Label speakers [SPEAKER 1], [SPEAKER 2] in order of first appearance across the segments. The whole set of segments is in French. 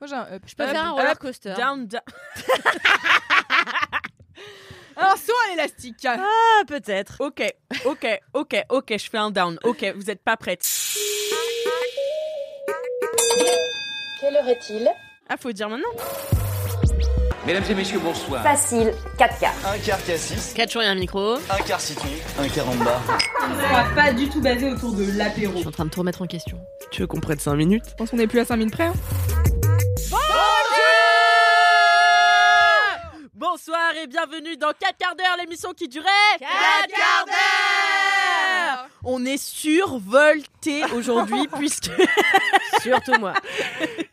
[SPEAKER 1] Moi j'ai un up.
[SPEAKER 2] Je peux
[SPEAKER 1] Up,
[SPEAKER 2] faire un
[SPEAKER 1] up,
[SPEAKER 2] roller coaster.
[SPEAKER 1] Down, down. Alors, saut à l'élastique.
[SPEAKER 2] Ah, peut-être.
[SPEAKER 1] Ok, ok, ok, ok, je fais un down. Ok, vous êtes pas prête.
[SPEAKER 3] Quelle heure est-il
[SPEAKER 1] Ah, faut dire maintenant.
[SPEAKER 4] Mesdames et messieurs, bonsoir.
[SPEAKER 3] Facile, 4 quarts.
[SPEAKER 4] Un quart cassis,
[SPEAKER 2] 4 jours et un micro.
[SPEAKER 4] un quart citron, un quart en bas.
[SPEAKER 5] On va pas du tout basé autour de l'apéro.
[SPEAKER 2] Je suis en train de tout remettre en question.
[SPEAKER 6] Tu veux qu'on prenne 5 minutes?
[SPEAKER 5] Je pense qu'on est plus à 5 minutes près. hein.
[SPEAKER 1] Bonsoir et bienvenue dans 4 quarts d'heure, l'émission qui durait 4
[SPEAKER 2] quarts
[SPEAKER 1] d'heure On est survolté aujourd'hui puisque
[SPEAKER 2] Surtout moi.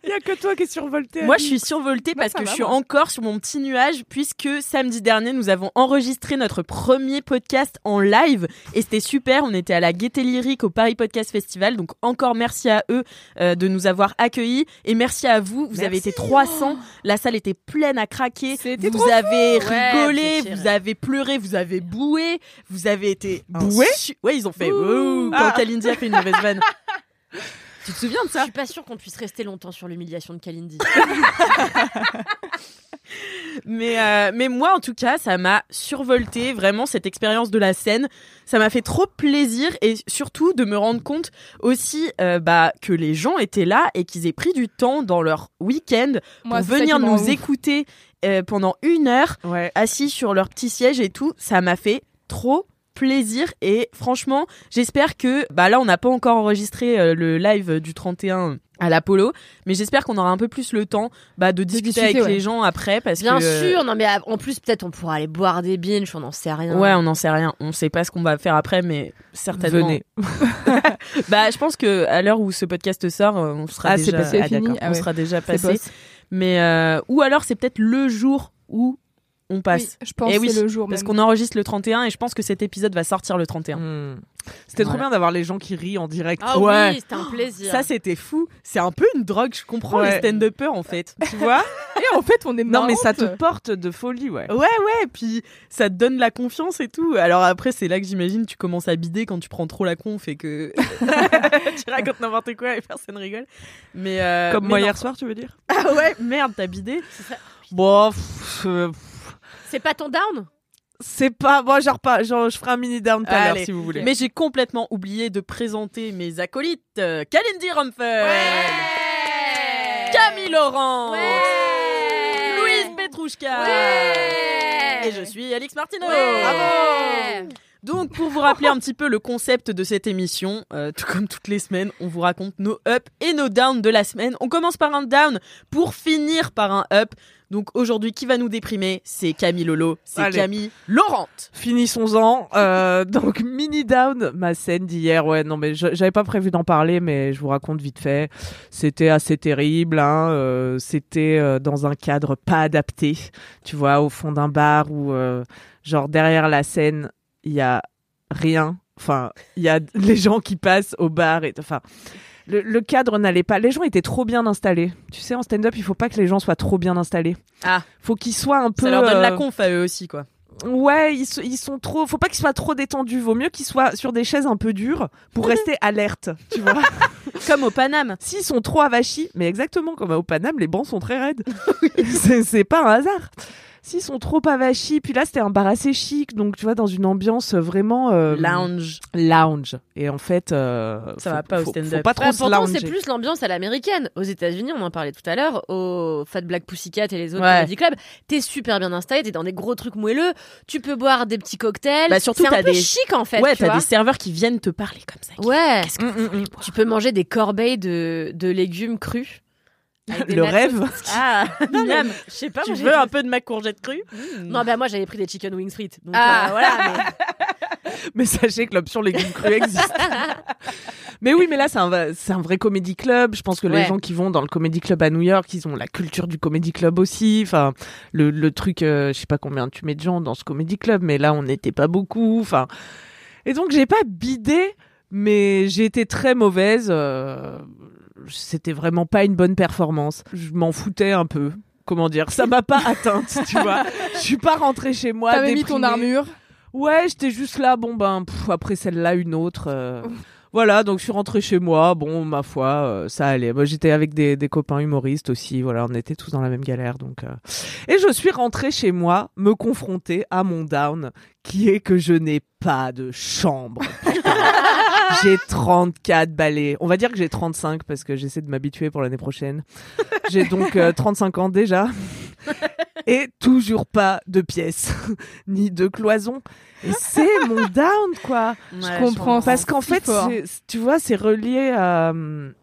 [SPEAKER 6] Il y a que toi qui es survolté.
[SPEAKER 1] moi je suis survoltée
[SPEAKER 5] Bah,
[SPEAKER 1] parce que je suis encore sur mon petit nuage puisque samedi dernier nous avons enregistré notre premier podcast en live et c'était super, on était à la Gaieté Lyrique au Paris Podcast Festival. Donc encore merci à eux euh, de nous avoir accueillis et merci à vous, vous avez été 300, la salle était pleine à craquer,
[SPEAKER 5] C'était
[SPEAKER 1] vous
[SPEAKER 5] trop
[SPEAKER 1] avez
[SPEAKER 2] fou. Ouais,
[SPEAKER 1] rigolé,
[SPEAKER 2] c'est
[SPEAKER 1] vous avez pleuré, vous avez boué, vous avez été
[SPEAKER 6] Boué.
[SPEAKER 1] Su- Ouais, ils ont fait
[SPEAKER 5] Ouh.
[SPEAKER 1] ouh. Quand Kalindi a fait une mauvaise vanne. tu te souviens de
[SPEAKER 2] Je
[SPEAKER 1] ça
[SPEAKER 2] suis pas sûre qu'on puisse rester longtemps sur l'humiliation de Kalindi.
[SPEAKER 1] Mais, euh, mais moi, en tout cas, ça m'a survolté vraiment cette expérience de la scène. Ça m'a fait trop plaisir et surtout de me rendre compte aussi euh, bah, que les gens étaient là et qu'ils aient pris du temps dans leur week-end pour venir nous
[SPEAKER 5] ouf.
[SPEAKER 1] écouter euh, pendant une heure
[SPEAKER 6] Ouais.
[SPEAKER 1] assis sur leur petit siège et tout. Ça m'a fait trop plaisir et franchement j'espère que bah là on n'a pas encore enregistré euh, le live du 31 à l'Apollo mais j'espère qu'on aura un peu plus le temps bah, de discuter,
[SPEAKER 5] discuter,
[SPEAKER 1] avec
[SPEAKER 5] ouais.
[SPEAKER 1] les gens après parce
[SPEAKER 2] Bien
[SPEAKER 1] que euh,
[SPEAKER 2] sûr, non mais en plus peut-être on pourra aller boire des binges, on n'en sait rien.
[SPEAKER 1] Ouais, on n'en sait rien. On sait pas ce qu'on va faire après, mais certainement.
[SPEAKER 6] Venez.
[SPEAKER 1] Bah, je pense que à l'heure où ce podcast sort, euh, on sera
[SPEAKER 6] Ah,
[SPEAKER 1] déjà,
[SPEAKER 6] passé.
[SPEAKER 5] C'est fini. Ah
[SPEAKER 1] on sera déjà passé. Mais euh, ou alors c'est peut-être le jour où on passe.
[SPEAKER 5] Oui, je pense
[SPEAKER 1] Eh
[SPEAKER 5] que
[SPEAKER 1] oui,
[SPEAKER 5] c'est le jour
[SPEAKER 1] Parce
[SPEAKER 5] même.
[SPEAKER 1] qu'on enregistre le 31 et je pense que cet épisode va sortir le 31.
[SPEAKER 6] Hmm. C'était trop bien d'avoir les gens qui rient en direct.
[SPEAKER 2] Ah
[SPEAKER 1] Ouais.
[SPEAKER 2] oui, c'était un plaisir.
[SPEAKER 1] Ça c'était fou. C'est un peu une drogue. Je comprends
[SPEAKER 6] Ouais.
[SPEAKER 1] les stand-uppers en fait. Tu vois
[SPEAKER 5] Et en fait, on est
[SPEAKER 6] non, mais ça te
[SPEAKER 5] marrante.
[SPEAKER 6] porte de folie, ouais.
[SPEAKER 1] Ouais, ouais. Puis ça te donne la confiance et tout. Alors après, c'est là que j'imagine tu commences à bider quand tu prends trop la conf et que tu racontes n'importe quoi et personne rigole. Mais euh,
[SPEAKER 6] Comme
[SPEAKER 1] mais
[SPEAKER 6] moi
[SPEAKER 1] non.
[SPEAKER 6] hier soir, tu veux dire
[SPEAKER 1] Ah ouais, merde, t'as bidé
[SPEAKER 6] Bon, pff, euh,
[SPEAKER 2] C'est pas ton down?
[SPEAKER 6] C'est pas. Moi, genre pas. Genre, je ferai un mini down tout à l'heure si vous voulez.
[SPEAKER 1] Mais j'ai complètement oublié de présenter mes acolytes. Euh, Kalindi Rumpfer, Camille Laurent, Louise Petrouchka, et je suis Alix Martineau.
[SPEAKER 2] Bravo
[SPEAKER 1] Donc, pour vous rappeler un petit peu le concept de cette émission, euh, tout comme toutes les semaines, on vous raconte nos ups et nos downs de la semaine. On commence par un down pour finir par un up. Donc aujourd'hui, qui va nous déprimer? C'est Camille Lolo, c'est. Camille Laurente.
[SPEAKER 6] Finissons-en. Euh, donc, mini down, ma scène d'hier. Ouais, non, mais j'avais pas prévu d'en parler, mais je vous raconte vite fait. C'était assez terrible. Hein. euh, C'était euh, dans un cadre pas adapté. Tu vois, au fond d'un bar où, euh, genre, derrière la scène, il y a rien. Enfin, il y a les gens qui passent au bar. Et, enfin, le, le cadre n'allait pas. Les gens étaient trop bien installés. Tu sais, en stand-up, il faut pas que les gens soient trop bien installés.
[SPEAKER 1] Ah.
[SPEAKER 6] Faut qu'ils soient un peu.
[SPEAKER 1] Ça leur donne la
[SPEAKER 6] euh,
[SPEAKER 1] conf à eux aussi, quoi.
[SPEAKER 6] Ouais, ils, ils sont trop. Faut pas qu'ils soient trop détendus. Vaut mieux qu'ils soient sur des chaises un peu dures pour rester alertes. Tu vois.
[SPEAKER 1] Comme au Paname.
[SPEAKER 6] S'ils sont trop avachis, mais exactement comme au Paname, les bancs sont très raides. c'est pas un hasard. S'ils sont trop avachis, puis là c'était un bar assez chic, donc tu vois dans une ambiance vraiment euh,
[SPEAKER 1] Lounge.
[SPEAKER 6] lounge. Et en fait, euh,
[SPEAKER 1] Ça
[SPEAKER 6] faut-
[SPEAKER 1] va pas au stand-up.
[SPEAKER 6] Faut pas trop
[SPEAKER 2] Bah,
[SPEAKER 6] lounger.
[SPEAKER 2] c'est plus l'ambiance à l'américaine. Aux États-Unis, on en parlait tout à l'heure, au Fat Black Pussycat et les autres
[SPEAKER 1] Ouais.
[SPEAKER 2] comedy clubs. T'es super bien installé, t'es dans des gros trucs moelleux. Tu peux boire des petits cocktails.
[SPEAKER 1] Bah, surtout,
[SPEAKER 2] c'est un peu
[SPEAKER 1] des-
[SPEAKER 2] chic en fait.
[SPEAKER 1] ouais,
[SPEAKER 2] tu
[SPEAKER 1] t'as des serveurs qui viennent te parler comme ça. qui-
[SPEAKER 2] Ouais.
[SPEAKER 1] Que
[SPEAKER 6] Mm, mm, mm.
[SPEAKER 2] Tu peux manger des corbeilles de, de légumes crus.
[SPEAKER 6] Le rêve.
[SPEAKER 2] Ah,
[SPEAKER 1] Miam.
[SPEAKER 2] je sais pas.
[SPEAKER 1] Tu veux un peu de ma courgette crue
[SPEAKER 2] Non, bah moi j'avais pris des chicken wings frites. Donc
[SPEAKER 1] Ah.
[SPEAKER 2] euh, voilà. mais-
[SPEAKER 6] mais sachez que l'option légumes crus existe. mais oui, mais là, c'est un, va- c'est un vrai comédie club. Je pense que les gens qui vont dans le comédie club à New York, ils ont la culture du comédie club aussi. Enfin, le, le truc, euh, je sais pas combien tu mets de gens dans ce comédie club, mais là, on n'était pas beaucoup. Enfin, et donc, j'ai pas bidé, mais j'ai été très mauvaise. euh, C'était vraiment pas une bonne performance. Je m'en foutais un peu. Comment dire? Ça m'a pas atteinte, tu vois. Je suis pas rentrée chez moi.
[SPEAKER 7] T'avais mis ton armure?
[SPEAKER 6] Ouais, j'étais juste là, bon ben, pff, après celle-là, une autre. euh, Voilà, donc je suis rentrée chez moi, bon, ma foi, euh, ça allait. Moi, j'étais avec des, des copains humoristes aussi, voilà, on était tous dans la même galère, donc... euh. Et je suis rentrée chez moi, me confronter à mon down, qui est que je n'ai pas de chambre. J'ai 34 balais. On va dire que j'ai 35, parce que j'essaie de m'habituer pour l'année prochaine. J'ai donc euh, 35 ans déjà. Et toujours pas de pièces, ni de cloison. Et c'est mon down, quoi.
[SPEAKER 1] Ouais,
[SPEAKER 7] comprends.
[SPEAKER 6] Parce qu'en fait, tu vois, c'est relié à, hum,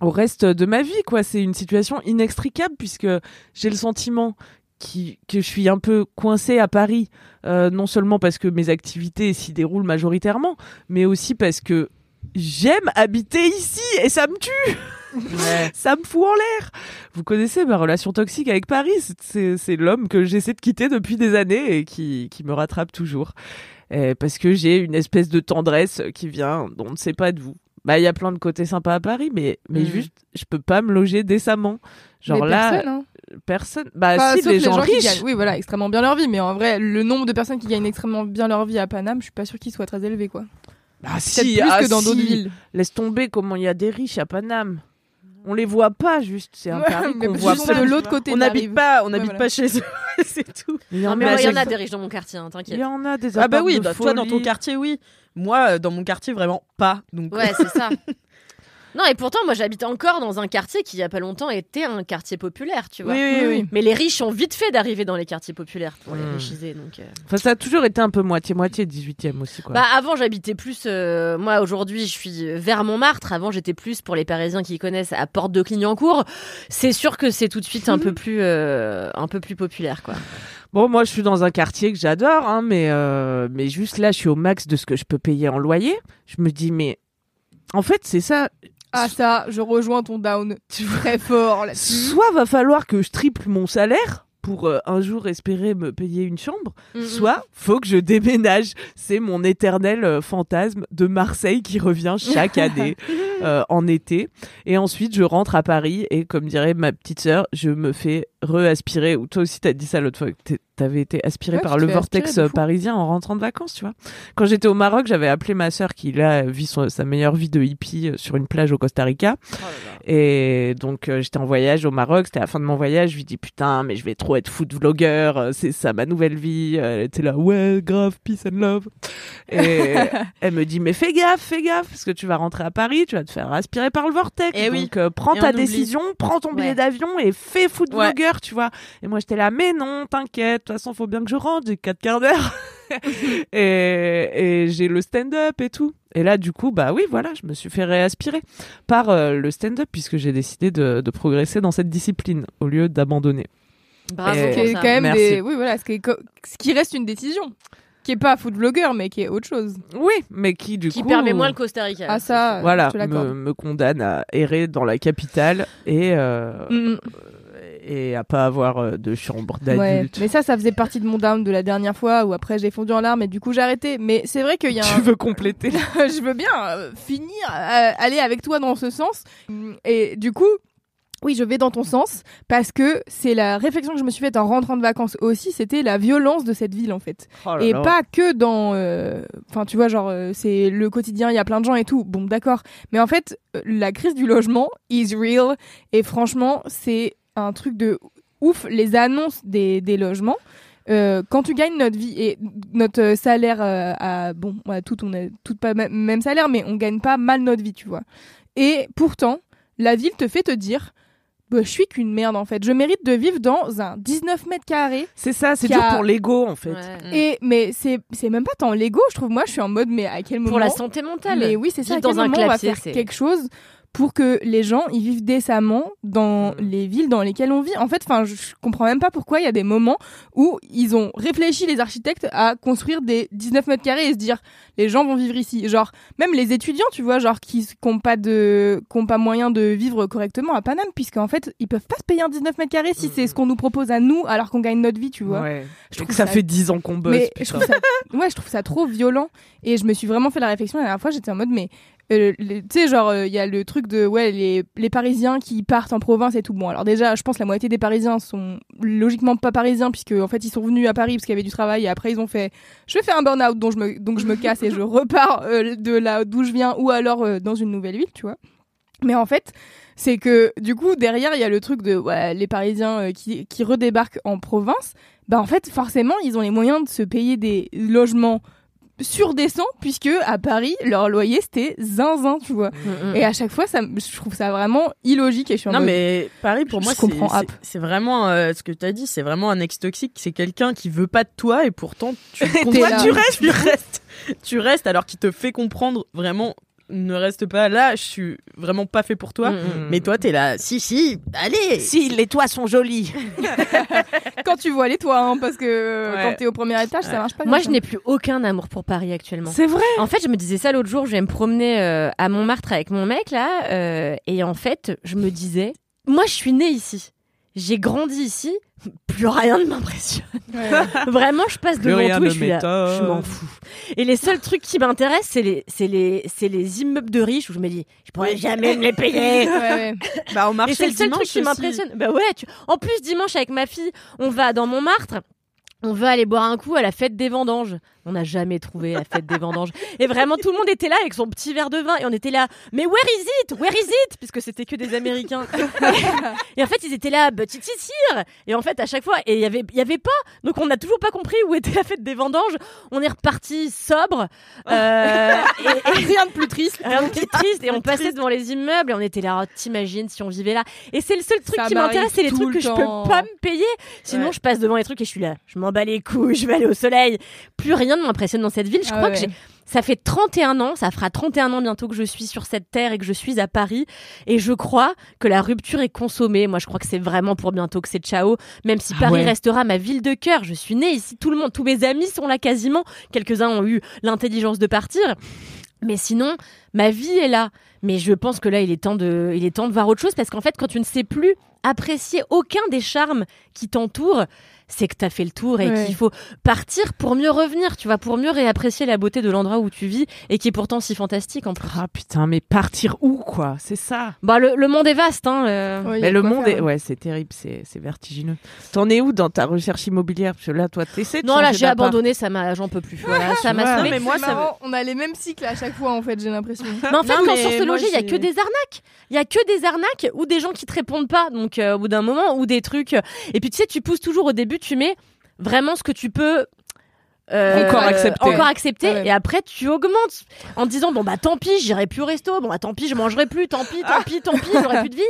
[SPEAKER 6] au reste de ma vie, quoi. C'est une situation inextricable puisque j'ai le sentiment qui, que je suis un peu coincée à Paris, euh, non seulement parce que mes activités s'y déroulent majoritairement, mais aussi parce que j'aime habiter ici et ça me tue. ça me fout en l'air. Vous connaissez ma relation toxique avec Paris? C'est- l'homme que j'essaie de quitter depuis des années et qui, qui me rattrape toujours. Parce que j'ai une espèce de tendresse qui vient d'on ne sait pas d'où. Bah, il y a plein de côtés sympas à Paris, mais, mais
[SPEAKER 2] Mm.
[SPEAKER 6] juste, je peux pas me loger décemment. Genre
[SPEAKER 7] Mais
[SPEAKER 6] là,
[SPEAKER 7] personne, hein.
[SPEAKER 6] Personne. Bah,
[SPEAKER 7] Enfin,
[SPEAKER 6] si,
[SPEAKER 7] sauf
[SPEAKER 6] les, gens,
[SPEAKER 7] qui
[SPEAKER 6] riches.
[SPEAKER 7] gagnent, oui, voilà, extrêmement bien leur vie. Mais en vrai, le nombre de personnes qui gagnent extrêmement bien leur vie à Paname, je suis pas sûre qu'il soit très élevé, quoi.
[SPEAKER 6] Bah, si,
[SPEAKER 7] plus
[SPEAKER 6] ah,
[SPEAKER 7] que dans d'autres
[SPEAKER 6] si.
[SPEAKER 7] villes.
[SPEAKER 6] Laisse tomber comment il y a des riches à Paname. On les voit pas, juste. C'est un
[SPEAKER 7] Ouais,
[SPEAKER 6] Paris qu'on voit
[SPEAKER 7] de
[SPEAKER 6] pas.
[SPEAKER 7] l'autre côté
[SPEAKER 1] On
[SPEAKER 7] de
[SPEAKER 1] n'habite pas, on
[SPEAKER 7] Ouais,
[SPEAKER 1] n'habite
[SPEAKER 7] voilà.
[SPEAKER 1] pas chez eux, c'est tout.
[SPEAKER 6] Il y en
[SPEAKER 2] Non, mais il y en
[SPEAKER 6] des-
[SPEAKER 2] a des riches dans mon quartier, hein,
[SPEAKER 6] Il
[SPEAKER 2] t'inquiète.
[SPEAKER 6] y en a des
[SPEAKER 1] Ah bah oui,
[SPEAKER 6] de
[SPEAKER 1] bah, toi dans ton quartier, oui. Moi, euh, dans mon quartier, vraiment pas. Donc,
[SPEAKER 2] Ouais, c'est ça. Non, et pourtant, moi, j'habite encore dans un quartier qui, il y a pas longtemps, était un quartier populaire, tu vois.
[SPEAKER 6] Oui, oui, oui.
[SPEAKER 2] Mais les riches ont vite fait d'arriver dans les quartiers populaires pour les
[SPEAKER 6] Mm.
[SPEAKER 2] richiser, donc. euh.
[SPEAKER 6] Enfin, ça a toujours été un peu moitié-moitié, 18e aussi, quoi.
[SPEAKER 2] Bah avant j'habitais plus euh, moi aujourd'hui je suis vers Montmartre avant j'étais plus pour les parisiens qui connaissent à Porte de Clignancourt c'est sûr que c'est tout de suite un peu plus euh, un peu plus populaire quoi
[SPEAKER 6] Bon, moi, je suis dans un quartier que j'adore, hein, mais, euh, mais juste là, je suis au max de ce que je peux payer en loyer. Je me dis, mais en fait, c'est ça.
[SPEAKER 7] Ah, ça, je rejoins ton down. Très fort là-dessus.
[SPEAKER 6] Soit va falloir que je triple mon salaire pour euh, un jour espérer me payer une chambre,
[SPEAKER 7] Mhm.
[SPEAKER 6] soit faut que je déménage. C'est mon éternel euh, fantasme de Marseille qui revient chaque année euh, en été. Et ensuite, je rentre à Paris et comme dirait ma petite sœur, je me fais re-aspirer. Ou toi aussi, t'as dit ça l'autre fois, t'avais été aspiré
[SPEAKER 7] Ouais,
[SPEAKER 6] par le vortex parisien en rentrant de vacances, tu vois. Quand j'étais au Maroc, j'avais appelé ma sœur qui, là, vit son- sa meilleure vie de hippie euh, sur une plage au Costa Rica. Et donc euh, j'étais en voyage au Maroc, c'était la fin de mon voyage, je lui dis putain mais je vais trop être food vlogger, euh, c'est ça ma nouvelle vie. Elle était là ouais grave peace and love. Et elle me dit mais fais gaffe, fais gaffe parce que tu vas rentrer à Paris, tu vas te faire aspirer par le vortex.
[SPEAKER 1] Eh oui.
[SPEAKER 6] donc euh, prends
[SPEAKER 1] Et
[SPEAKER 6] ta
[SPEAKER 1] oublie.
[SPEAKER 6] décision, prends ton billet
[SPEAKER 2] Ouais.
[SPEAKER 6] d'avion et fais food
[SPEAKER 1] Ouais.
[SPEAKER 6] vlogger, tu vois. Et moi j'étais là mais non t'inquiète, de toute façon faut bien que je rentre, j'ai quatre quarts d'heure. et, et j'ai le stand-up et tout. Et là, du coup, bah oui, voilà, je me suis fait réaspirer par euh, le stand-up puisque j'ai décidé de, de progresser dans cette discipline au lieu d'abandonner.
[SPEAKER 2] bravo
[SPEAKER 6] Et-
[SPEAKER 7] Ce qui
[SPEAKER 2] pour
[SPEAKER 7] est
[SPEAKER 2] ça.
[SPEAKER 7] quand même
[SPEAKER 6] Merci.
[SPEAKER 7] des. Oui, voilà, ce qui, est co- ce qui reste une décision. Qui est pas food vlogger, mais qui est autre chose.
[SPEAKER 6] Oui, mais qui du
[SPEAKER 2] qui
[SPEAKER 6] coup,
[SPEAKER 2] permet moins le Costa Rica
[SPEAKER 7] Ah, ça,
[SPEAKER 6] voilà,
[SPEAKER 7] je te
[SPEAKER 6] me, me condamne à errer dans la capitale et euh,
[SPEAKER 7] Mm, mm.
[SPEAKER 6] Et à pas avoir euh, de chambre
[SPEAKER 7] Ouais.
[SPEAKER 6] d'adulte.
[SPEAKER 7] Mais ça, ça faisait partie de mon down de la dernière fois où après j'ai fondu en larmes et du coup j'ai arrêté. Mais c'est vrai qu'il y a
[SPEAKER 6] Tu
[SPEAKER 7] un.
[SPEAKER 6] veux compléter?
[SPEAKER 7] Je veux bien euh, finir, euh, aller avec toi dans ce sens. Et du coup, oui, je vais dans ton sens parce que c'est la réflexion que je me suis faite en rentrant de vacances aussi. C'était la violence de cette ville en fait.
[SPEAKER 6] Oh là
[SPEAKER 7] et
[SPEAKER 6] là.
[SPEAKER 7] pas que dans. euh, Enfin, tu vois, genre, euh, c'est le quotidien, il y a plein de gens et tout. Bon, d'accord. Mais en fait, la crise du logement is real. Et franchement, c'est un truc de ouf. Les annonces des, des logements. euh, quand tu gagnes notre vie et notre salaire euh, à bon on a tout on a tout pas même même salaire mais on gagne pas mal notre vie tu vois et pourtant la ville te fait te dire bah, je suis qu'une merde en fait je mérite de vivre dans un 19 mètres carrés
[SPEAKER 6] C'est ça, c'est dur
[SPEAKER 7] a-
[SPEAKER 6] pour l'ego en fait.
[SPEAKER 2] Ouais.
[SPEAKER 7] et mais c'est c'est même pas tant l'ego, je trouve. Moi, je suis en mode mais à quel moment
[SPEAKER 2] pour la santé mentale
[SPEAKER 7] Mais oui, c'est ça. À quel
[SPEAKER 2] dans un
[SPEAKER 7] moment on va faire quelque chose pour que les gens ils vivent décemment dans
[SPEAKER 6] Mm.
[SPEAKER 7] les villes dans lesquelles on vit. En fait, enfin, je comprends même pas pourquoi il y a des moments où ils ont réfléchi les architectes à construire des 19 mètres carrés et se dire les gens vont vivre ici. Genre même les étudiants, tu vois, genre qui n'ont pas de, qui ont pas moyen de vivre correctement à Paname, puisqu'en fait ils peuvent pas se payer un 19 mètres carrés si c'est ce qu'on nous propose à nous alors qu'on gagne notre vie, tu vois.
[SPEAKER 6] Ouais.
[SPEAKER 7] Je trouve
[SPEAKER 6] que ça
[SPEAKER 7] ça-
[SPEAKER 6] fait 10 ans qu'on bosse.
[SPEAKER 7] Mais je trouve ça, ouais, je trouve ça trop violent. Et je me suis vraiment fait la réflexion la dernière fois. J'étais en mode, mais euh, tu sais, genre, il y a le truc de, ouais, les, les Parisiens qui partent en province et tout. Bon, alors déjà, je pense que la moitié des Parisiens sont logiquement pas parisiens puisque en fait ils sont venus à Paris parce qu'il y avait du travail et après ils ont fait, je vais faire un burn-out donc je me, donc je me casse et je repars euh, de là d'où je viens ou alors euh, dans une nouvelle ville, tu vois. Mais en fait, c'est que du coup derrière il y a le truc de ouais, les Parisiens euh, qui, qui redébarquent en province. Bah en fait forcément ils ont les moyens de se payer des logements surdescends puisque à Paris leur loyer c'était zinzin tu vois.
[SPEAKER 2] Mm, mm.
[SPEAKER 7] Et à chaque fois ça je trouve ça vraiment illogique et je suis en
[SPEAKER 1] Non
[SPEAKER 7] mode-
[SPEAKER 1] mais Paris pour moi c'est- vraiment euh, ce que tu as dit, c'est vraiment un ex toxique, c'est quelqu'un qui veut pas de toi et pourtant tu toi, tu restes, tu restes. Tu restes alors qu'il te fait comprendre vraiment ne reste pas là, je suis vraiment pas fait pour toi.
[SPEAKER 2] Mm, mm.
[SPEAKER 1] Mais toi t'es là, si si, allez.
[SPEAKER 6] Si, les toits sont jolis.
[SPEAKER 7] quand tu vois les toits hein, parce que euh,
[SPEAKER 6] Ouais.
[SPEAKER 7] quand t'es au premier étage ça marche pas.
[SPEAKER 2] Moi, je n'ai plus aucun amour pour Paris actuellement.
[SPEAKER 6] C'est vrai.
[SPEAKER 2] En fait, je me disais ça l'autre jour, je vais me promener euh, à Montmartre avec mon mec là, euh, et en fait, je me disais, moi, je suis née ici, j'ai grandi ici, plus rien ne m'impressionne.
[SPEAKER 7] Ouais.
[SPEAKER 2] Vraiment, je passe
[SPEAKER 6] Plus
[SPEAKER 2] devant tout et je suis là, je m'en fous. Et les seuls trucs qui m'intéressent, c'est les, c'est les, c'est les immeubles de riches où je me dis, je pourrais jamais me les payer.
[SPEAKER 7] Ouais, ouais.
[SPEAKER 1] Bah au marché
[SPEAKER 2] Et c'est le seul
[SPEAKER 1] dimanche
[SPEAKER 2] truc qui m'impressionne. Bah ouais, tu... en plus dimanche avec ma fille, on va dans Montmartre. On veut aller boire un coup à la fête des vendanges. On n'a jamais trouvé la fête des vendanges. Et vraiment, tout le monde était là avec son petit verre de vin et on était là. Mais where is it? Where is it? Puisque c'était que des Américains. et en fait, ils étaient là, but it is here. Et en fait, à chaque fois, et il y avait, y avait pas. Donc, on n'a toujours pas compris où était la fête des vendanges. On est reparti sobre. Euh, et- et-
[SPEAKER 7] Rien de plus triste.
[SPEAKER 2] Rien de plus triste et on passait devant les immeubles et on était là, oh, t'imagines si on vivait là. Et c'est le seul truc
[SPEAKER 7] Ça
[SPEAKER 2] qui m'intéresse, c'est les trucs
[SPEAKER 7] le
[SPEAKER 2] que je peux pas me payer. Sinon,
[SPEAKER 7] Ouais.
[SPEAKER 2] je passe devant les trucs et je suis là, je m'en bats les couilles, je vais aller au soleil. Plus rien ne m'impressionne dans cette ville. Je
[SPEAKER 7] Ah
[SPEAKER 2] crois
[SPEAKER 7] ouais.
[SPEAKER 2] que j'ai ça fait 31 ans, ça fera 31 ans bientôt que je suis sur cette terre et que je suis à Paris. Et je crois que la rupture est consommée. Moi, je crois que c'est vraiment pour bientôt que c'est ciao. Même si
[SPEAKER 6] Ah
[SPEAKER 2] Paris
[SPEAKER 6] ouais.
[SPEAKER 2] restera ma ville de cœur. Je suis née ici. Tout le monde, tous mes amis sont là quasiment. Quelques-uns ont eu l'intelligence de partir. Mais sinon, ma vie est là. Mais je pense que là, il est temps de, il est temps de voir autre chose parce qu'en fait, quand tu ne sais plus apprécier aucun des charmes qui t'entourent, c'est que t'as fait le tour et
[SPEAKER 7] Ouais.
[SPEAKER 2] qu'il faut partir pour mieux revenir, tu vois, pour mieux réapprécier la beauté de l'endroit où tu vis et qui est pourtant si fantastique en plus.
[SPEAKER 6] Ah putain, mais partir où quoi? C'est ça.
[SPEAKER 2] Bah, le, le monde est vaste, hein.
[SPEAKER 7] Ouais, a
[SPEAKER 6] mais le monde
[SPEAKER 7] faire,
[SPEAKER 6] est,
[SPEAKER 7] hein.
[SPEAKER 6] ouais, c'est terrible, c'est c'est vertigineux. T'en es où dans ta recherche immobilière? Parce que là, toi, t'essaies de
[SPEAKER 2] Non, là, j'ai abandonné, ça m'a, j'en peux plus. Voilà, ça m'a saoulé.
[SPEAKER 1] mais moi,
[SPEAKER 7] C'est
[SPEAKER 1] ça
[SPEAKER 7] marrant, on a les mêmes cycles à chaque fois en fait, j'ai l'impression.
[SPEAKER 2] Mais en fait,
[SPEAKER 1] Non,
[SPEAKER 2] quand sur ce loger, il y a que des arnaques. Il y a que des arnaques ou des gens qui te répondent pas. Donc, euh, au bout d'un moment, ou des trucs. Et puis, tu sais, tu pousses toujours au début, tu mets vraiment ce que tu peux. euh,
[SPEAKER 6] Encore accepter.
[SPEAKER 2] Encore
[SPEAKER 7] ouais.
[SPEAKER 2] Et après, tu augmentes en te disant bon bah tant pis, j'irai plus au resto. Bon bah tant pis, je mangerai plus. Tant pis, tant pis, tant pis, j'aurai plus de vie.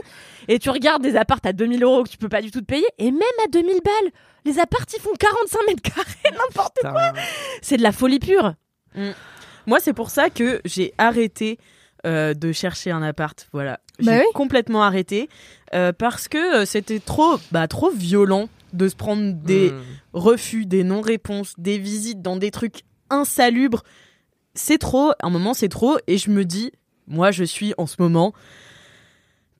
[SPEAKER 2] Et tu regardes des appartes à 2000 euros que tu peux pas du tout te payer. Et même à 2000 balles, les appartes ils font 45 mètres carrés, n'importe quoi. C'est de la folie pure.
[SPEAKER 1] Moi, c'est pour ça que j'ai arrêté euh, de chercher un appart. Voilà,
[SPEAKER 7] Bah
[SPEAKER 1] j'ai
[SPEAKER 7] oui.
[SPEAKER 1] complètement arrêté euh, parce que c'était trop, bah, trop violent de se prendre des
[SPEAKER 6] Hmm.
[SPEAKER 1] refus, des non-réponses, des visites dans des trucs insalubres. C'est trop. À un moment, c'est trop. Et je me dis, moi, je suis en ce moment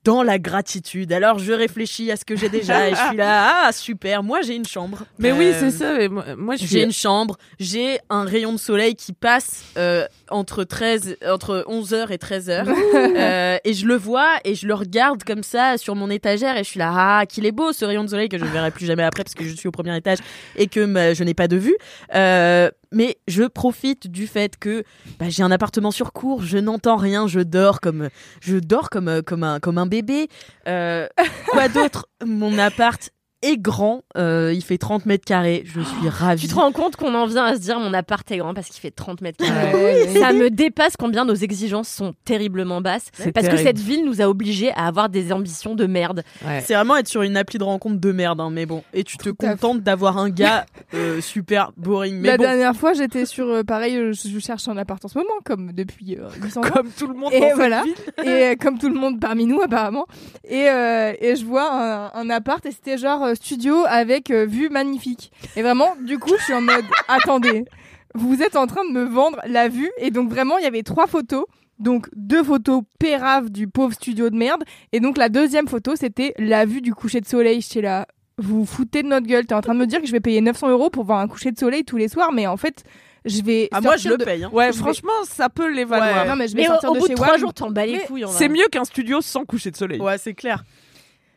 [SPEAKER 1] dans la gratitude. Alors, je réfléchis à ce que j'ai déjà et je suis là, ah super. Moi, j'ai une chambre.
[SPEAKER 6] Mais oui,
[SPEAKER 1] Euh,
[SPEAKER 6] c'est ça. mais moi, moi, je
[SPEAKER 1] j'ai
[SPEAKER 6] suis.
[SPEAKER 1] une chambre, j'ai un rayon de soleil qui passe euh, entre 13 entre 11h et 13h euh, et je le vois et je le regarde comme ça sur mon étagère et je suis là ah qu'il est beau ce rayon de soleil que je ne verrai plus jamais après parce que je suis au premier étage et que ma- je n'ai pas de vue. Euh, mais je profite du fait que bah, j'ai un appartement sur cour, je n'entends rien, je dors comme je dors comme comme un comme un bébé. Euh, quoi d'autre? Mon appart est grand. Euh, il fait 30 mètres carrés. Je suis ravie.
[SPEAKER 2] Tu te rends compte qu'on en vient à se dire mon appart est grand parce qu'il fait 30 mètres carrés. Ça me dépasse combien nos exigences sont terriblement basses. Parce que cette ville nous a obligés à avoir des ambitions de merde.
[SPEAKER 6] Ouais.
[SPEAKER 1] C'est vraiment être sur une appli de rencontre de merde, hein, mais bon. Et tu te
[SPEAKER 7] Tout
[SPEAKER 1] contentes d'avoir un gars euh, super boring. Mais
[SPEAKER 7] La
[SPEAKER 1] bon,
[SPEAKER 7] dernière fois, j'étais sur euh, pareil, je je cherche un appart en ce moment, comme depuis euh, 800 ans.
[SPEAKER 6] Comme tout le monde
[SPEAKER 7] Et
[SPEAKER 6] dans cette
[SPEAKER 7] voilà.
[SPEAKER 6] ville.
[SPEAKER 7] et euh, comme tout le monde parmi nous apparemment et, euh, et je vois un, un appart et c'était genre euh, studio avec euh, vue magnifique et vraiment du coup je suis en mode attendez vous êtes en train de me vendre la vue et donc vraiment il y avait trois photos donc deux photos péraves du pauvre studio de merde et donc la deuxième photo c'était la vue du coucher de soleil j'étais là vous vous foutez de notre gueule t'es en train de me dire que je vais payer 900 euros pour voir un coucher de soleil tous les soirs mais en fait je vais
[SPEAKER 1] ah, moi je le paye. hein.
[SPEAKER 6] Ouais,
[SPEAKER 7] Je
[SPEAKER 6] franchement, ça peut les valoir.
[SPEAKER 1] Ouais.
[SPEAKER 7] non mais je vais
[SPEAKER 2] Mais au,
[SPEAKER 7] sortir
[SPEAKER 2] au
[SPEAKER 7] de
[SPEAKER 2] bout
[SPEAKER 7] chez
[SPEAKER 2] de trois jours, t'en bats les couilles.
[SPEAKER 6] C'est mieux qu'un studio sans coucher de soleil.
[SPEAKER 1] Ouais, c'est clair.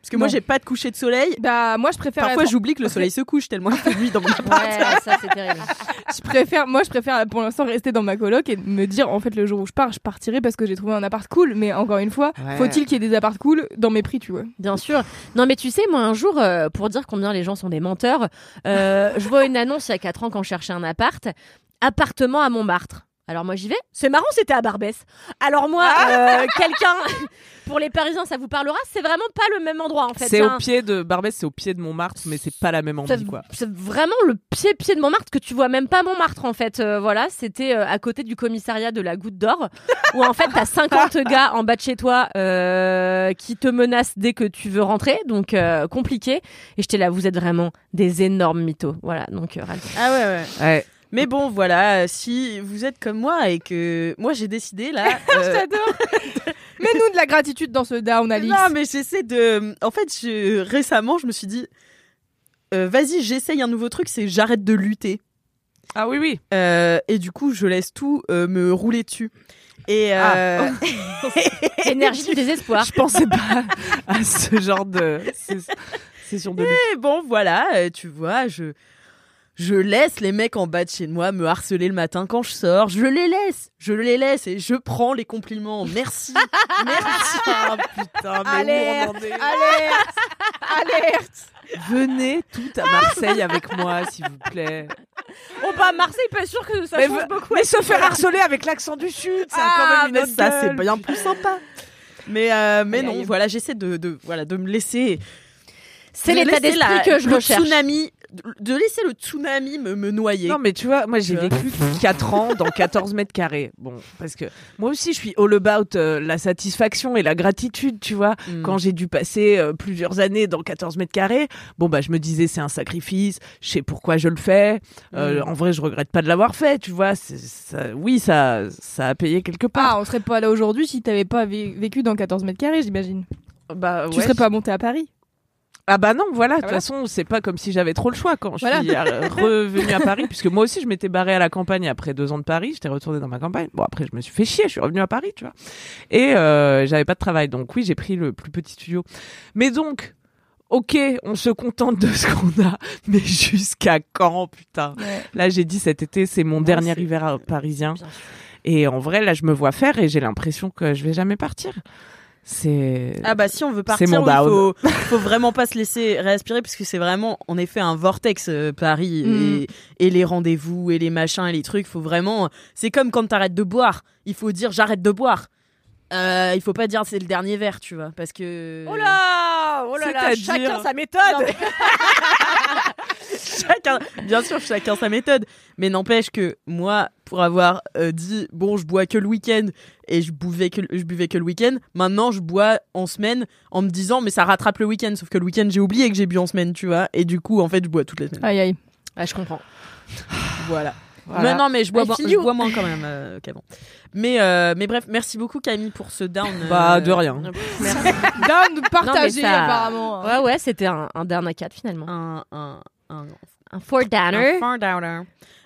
[SPEAKER 1] Parce que moi j'ai pas de coucher de soleil.
[SPEAKER 7] bah moi je préfère
[SPEAKER 1] Parfois
[SPEAKER 7] être-
[SPEAKER 1] j'oublie que le soleil se couche tellement il fait nuit dans mon appart.
[SPEAKER 2] Ouais, ça c'est terrible.
[SPEAKER 7] je préfère, moi, je préfère pour l'instant rester dans ma coloc et me dire, en fait, le jour où je pars, je partirai parce que j'ai trouvé un appart cool. Mais encore une fois,
[SPEAKER 6] Ouais.
[SPEAKER 7] faut-il qu'il y ait des apparts cool dans mes prix, tu vois
[SPEAKER 2] Bien sûr. Non, mais tu sais, moi, un jour, euh, pour dire combien les gens sont des menteurs, euh, je vois une annonce il y a 4 ans quand je cherchais un appart. Appartement à Montmartre. Alors moi j'y vais. C'est marrant, c'était à Barbès. Alors moi, euh, quelqu'un, pour les Parisiens, ça vous parlera. C'est vraiment pas le même endroit en fait.
[SPEAKER 6] C'est
[SPEAKER 2] un-
[SPEAKER 6] au pied de Barbès, c'est au pied de Montmartre, mais c'est pas la même envie, quoi.
[SPEAKER 2] c'est vraiment le pied-pied de Montmartre que tu vois même pas Montmartre en fait. Euh, voilà, c'était euh, à côté du commissariat de la Goutte d'Or où en fait t'as 50 gars en bas de chez toi euh, qui te menacent dès que tu veux rentrer, donc euh, compliqué. Et j'étais là, vous êtes vraiment des énormes mythos. Voilà, donc euh.
[SPEAKER 1] Ah ouais ouais.
[SPEAKER 6] Ouais.
[SPEAKER 1] Mais bon voilà, si vous êtes comme moi et que moi j'ai décidé là. euh,
[SPEAKER 7] J'adore Mets-nous de la gratitude dans ce down, Alix.
[SPEAKER 1] Non, mais j'essaie de. En fait, je... récemment, je me suis dit, euh, vas-y, j'essaye un nouveau truc, c'est j'arrête de lutter.
[SPEAKER 6] Ah oui, oui.
[SPEAKER 1] Euh, et du coup, je laisse tout euh, me rouler dessus. Et euh,
[SPEAKER 2] Énergie du désespoir.
[SPEAKER 6] Je pensais pas à ce genre de c'est- session de lutte.
[SPEAKER 1] et bon, voilà, tu vois, je. Je laisse les mecs en bas de chez moi me harceler le matin quand je sors. Je les laisse. Je les laisse et je prends les compliments. Merci. Merci. Ah, putain, mais
[SPEAKER 7] Alerte,
[SPEAKER 1] où on en est
[SPEAKER 7] alerte Alerte
[SPEAKER 6] Venez toutes à Marseille avec moi, s'il vous plaît.
[SPEAKER 2] Oh bah Marseille, pas sûr que ça
[SPEAKER 6] mais,
[SPEAKER 2] change beaucoup.
[SPEAKER 6] mais se faire harceler avec l'accent du Sud, ça a
[SPEAKER 1] Ah,
[SPEAKER 6] quand même une
[SPEAKER 1] mais
[SPEAKER 6] autre
[SPEAKER 1] ça c'est bien plus sympa. Mais euh, mais non, voilà, j'essaie de, de voilà de me laisser.
[SPEAKER 2] C'est l'état d'esprit
[SPEAKER 1] la-
[SPEAKER 2] que je
[SPEAKER 1] le
[SPEAKER 2] recherche.
[SPEAKER 1] Tsunami, de laisser le tsunami me, me noyer.
[SPEAKER 6] Non, mais tu vois, moi j'ai vécu 4 ans dans 14 mètres carrés. Bon, parce que moi aussi je suis all about euh, la satisfaction et la gratitude, tu vois.
[SPEAKER 1] Mm.
[SPEAKER 6] Quand j'ai dû passer euh, plusieurs années dans 14 mètres carrés, bon, bah je me disais c'est un sacrifice, je sais pourquoi je le fais. Euh,
[SPEAKER 1] Mm.
[SPEAKER 6] En vrai, je regrette pas de l'avoir fait, tu vois. Ça- oui, ça, ça a payé quelque part.
[SPEAKER 7] Ah, on serait pas là aujourd'hui si t'avais pas vé- vécu dans 14 mètres carrés, j'imagine.
[SPEAKER 6] bah,
[SPEAKER 7] Tu
[SPEAKER 6] ouais.
[SPEAKER 7] serais pas monté à Paris.
[SPEAKER 6] Ah bah non, voilà, de toute
[SPEAKER 7] voilà.
[SPEAKER 6] façon, c'est pas comme si j'avais trop le choix quand je suis euh, revenue à Paris, puisque moi aussi je m'étais barrée à la campagne après deux ans de Paris, j'étais retournée dans ma campagne. Bon après je me suis fait chier, je suis revenue à Paris, tu vois. Et euh, j'avais pas de travail, donc oui j'ai pris le plus petit studio. Mais donc, ok, on se contente de ce qu'on a, mais jusqu'à quand, putain?
[SPEAKER 7] Ouais.
[SPEAKER 6] Là j'ai dit cet été c'est mon dernier hiver à- parisien, et en vrai là je me vois faire et j'ai l'impression que je vais jamais partir. C'est
[SPEAKER 1] Ah bah si on veut partir,
[SPEAKER 6] mon
[SPEAKER 1] il faut, faut vraiment pas se laisser respirer parce que c'est vraiment en effet un vortex euh, Paris
[SPEAKER 7] Mm.
[SPEAKER 1] et, et les rendez-vous et les machins et les trucs. Faut vraiment, c'est comme quand t'arrêtes de boire. Il faut dire j'arrête de boire. Euh, il faut pas dire c'est le dernier verre, tu vois, parce que
[SPEAKER 2] Oh là Oh là là Chacun sa
[SPEAKER 1] Non,
[SPEAKER 2] méthode
[SPEAKER 1] mais- chacun, bien sûr, chacun sa méthode. Mais n'empêche que moi, pour avoir euh, dit bon, je bois que le week-end et je buvais que je buvais que le week-end, maintenant je bois en semaine en me disant mais ça rattrape le week-end. Sauf que le week-end j'ai oublié que j'ai bu en semaine, tu vois. Et du coup, en fait, je bois toutes les semaines.
[SPEAKER 7] Aïe aïe.
[SPEAKER 2] Ah, je comprends.
[SPEAKER 1] Voilà.
[SPEAKER 6] Voilà.
[SPEAKER 1] Mais non, mais je bois,
[SPEAKER 2] I
[SPEAKER 1] moins-
[SPEAKER 2] feel
[SPEAKER 1] je
[SPEAKER 2] you.
[SPEAKER 1] bois moins quand même euh, qu'avant. Mais euh, mais bref, merci beaucoup Camille pour ce down. euh,
[SPEAKER 6] Bah, de rien.
[SPEAKER 7] Down partagé
[SPEAKER 2] ça-
[SPEAKER 7] apparemment. hein.
[SPEAKER 2] Ouais, ouais, c'était un, un down à 4 finalement.
[SPEAKER 1] Un un un,
[SPEAKER 2] Un four downer.
[SPEAKER 1] un far downer.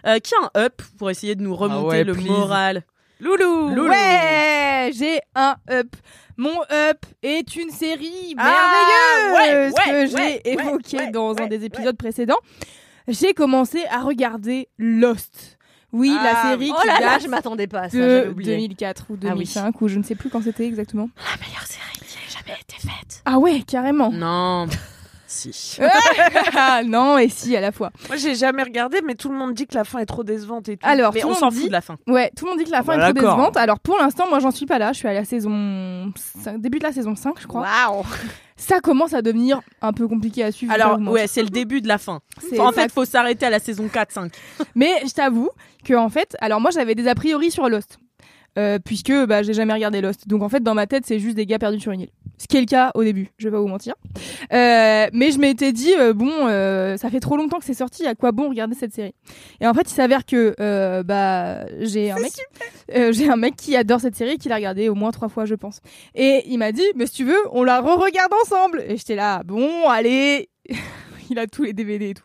[SPEAKER 1] Euh, qui a un up pour essayer de nous remonter
[SPEAKER 6] ouais,
[SPEAKER 1] le
[SPEAKER 6] please.
[SPEAKER 1] moral?
[SPEAKER 6] Loulou,
[SPEAKER 1] Loulou.
[SPEAKER 7] Ouais, j'ai un up. Mon up est une série
[SPEAKER 1] Ah,
[SPEAKER 7] merveilleuse
[SPEAKER 1] ouais, ouais,
[SPEAKER 7] que j'ai
[SPEAKER 1] ouais,
[SPEAKER 7] évoquée
[SPEAKER 1] ouais,
[SPEAKER 7] dans un des épisodes précédents. J'ai commencé à regarder Lost. Oui, la
[SPEAKER 1] Ah,
[SPEAKER 7] série
[SPEAKER 2] Oh
[SPEAKER 7] qui
[SPEAKER 2] là là,
[SPEAKER 7] date
[SPEAKER 2] je m'attendais pas à ça,
[SPEAKER 7] de
[SPEAKER 2] oublié.
[SPEAKER 7] 2004 ou
[SPEAKER 2] Ah oui.
[SPEAKER 7] 2005 ou je ne sais plus quand c'était exactement.
[SPEAKER 2] La meilleure série qui ait jamais été faite.
[SPEAKER 7] Ah ouais, carrément.
[SPEAKER 1] Non. Si.
[SPEAKER 7] Ah, non et si à la fois.
[SPEAKER 6] Moi, j'ai jamais regardé, mais tout le monde dit que la fin est trop décevante et tout.
[SPEAKER 7] Alors,
[SPEAKER 1] Mais
[SPEAKER 7] tout
[SPEAKER 1] on
[SPEAKER 7] le
[SPEAKER 1] s'en fout de la fin.
[SPEAKER 7] Ouais, tout le monde dit que la fin
[SPEAKER 6] bah,
[SPEAKER 7] est trop décevante. Alors pour l'instant, moi j'en suis pas là. Je suis à la saison début de la saison 5, je crois.
[SPEAKER 6] Waouh
[SPEAKER 7] Ça commence à devenir un peu compliqué à suivre.
[SPEAKER 1] Alors, ouais, c'est le début de la fin. En fait, faut s'arrêter à la saison 4-5.
[SPEAKER 7] Mais je t'avoue que en fait, alors moi j'avais des a priori sur Lost. Euh, puisque bah, j'ai jamais regardé Lost. Donc en fait, dans ma tête, c'est juste des gars perdus sur une île. Ce qui est le cas au début, je vais pas vous mentir. Euh, mais je m'étais dit, euh, bon, euh, ça fait trop longtemps que c'est sorti, à quoi bon regarder cette série? Et en fait, il s'avère que euh, bah, j'ai un mec, euh, j'ai un mec qui adore cette série, qui l'a regardée au moins trois fois, je pense. Et il m'a dit, mais si tu veux, on la re-regarde ensemble. Et j'étais là, bon, allez. il a tous les DVD et tout.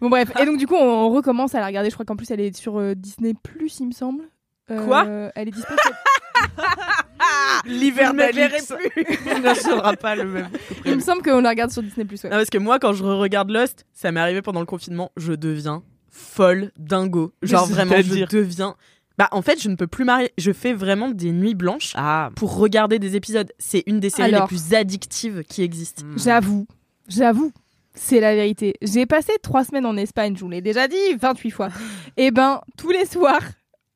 [SPEAKER 7] Bon bref, et donc du coup, on recommence à la regarder. Je crois qu'en plus, elle est sur Disney Plus, il me semble.
[SPEAKER 1] Quoi?
[SPEAKER 7] Elle est disponible.
[SPEAKER 6] L'hiver
[SPEAKER 1] me verrai
[SPEAKER 6] d'Alix ne sera pas le même.
[SPEAKER 7] il me semble qu'on la regarde sur Disney Plus. Ouais.
[SPEAKER 1] Non, parce que moi, quand je regarde Lost, ça m'est arrivé pendant le confinement, je deviens folle, dingo. Genre vraiment, je deviens. Bah, en fait, je ne peux plus marier. Je fais vraiment des nuits blanches
[SPEAKER 6] Ah,
[SPEAKER 1] pour regarder des épisodes. C'est une des séries
[SPEAKER 7] Alors.
[SPEAKER 1] les plus addictives qui existent.
[SPEAKER 7] J'avoue, j'avoue. C'est la vérité. J'ai passé trois semaines en Espagne, je vous l'ai déjà dit 28 fois. Et ben, tous les soirs,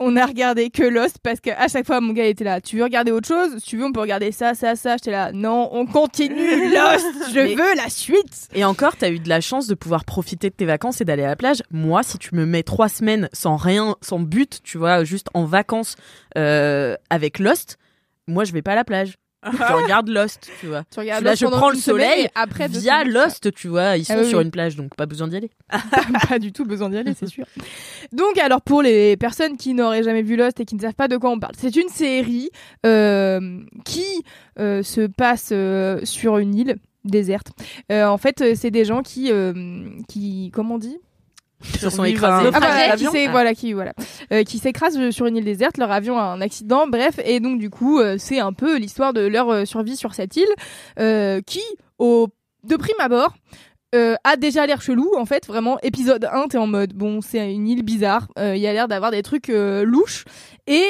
[SPEAKER 7] on a regardé que Lost parce qu'à chaque fois, mon gars était là. Tu veux regarder autre chose? Si tu veux, on peut regarder ça, ça, ça. J'étais là. Non, on continue Lost. Je
[SPEAKER 1] Mais-
[SPEAKER 7] veux la suite.
[SPEAKER 1] Et encore, t'as eu de la chance de pouvoir profiter de tes vacances et d'aller à la plage. Moi, si tu me mets trois semaines sans rien, sans but, tu vois, juste en vacances euh, avec Lost, moi, je vais pas à la plage. je regarde Lost, tu vois.
[SPEAKER 7] Tu regardes
[SPEAKER 1] Là,
[SPEAKER 7] Lost
[SPEAKER 1] je prends le soleil
[SPEAKER 7] après
[SPEAKER 1] Via
[SPEAKER 7] semaines.
[SPEAKER 1] Lost, tu vois, ils sont
[SPEAKER 7] Ah oui,
[SPEAKER 1] sur une plage, donc pas besoin d'y aller.
[SPEAKER 7] pas du tout besoin d'y aller, c'est sûr. Donc, alors pour les personnes qui n'auraient jamais vu Lost et qui ne savent pas de quoi on parle, c'est une série euh, qui euh, se passe euh, sur une île déserte. Euh, en fait, c'est des gens qui, euh, qui, comment on dit?
[SPEAKER 1] Se sont écrasés.
[SPEAKER 7] ah, voilà, qui
[SPEAKER 6] l'avion
[SPEAKER 7] s'est-
[SPEAKER 6] Ah.
[SPEAKER 7] voilà, qui, voilà, Euh, qui s'écrasent sur une île déserte. Leur avion a un accident, bref, et donc du coup, euh, c'est un peu l'histoire de leur euh, survie sur cette île, euh, qui, au de prime abord, euh, a déjà l'air chelou. En fait, vraiment, épisode 1, t'es en mode, bon, c'est une île bizarre. euh, Il y a l'air d'avoir des trucs euh, louches. Et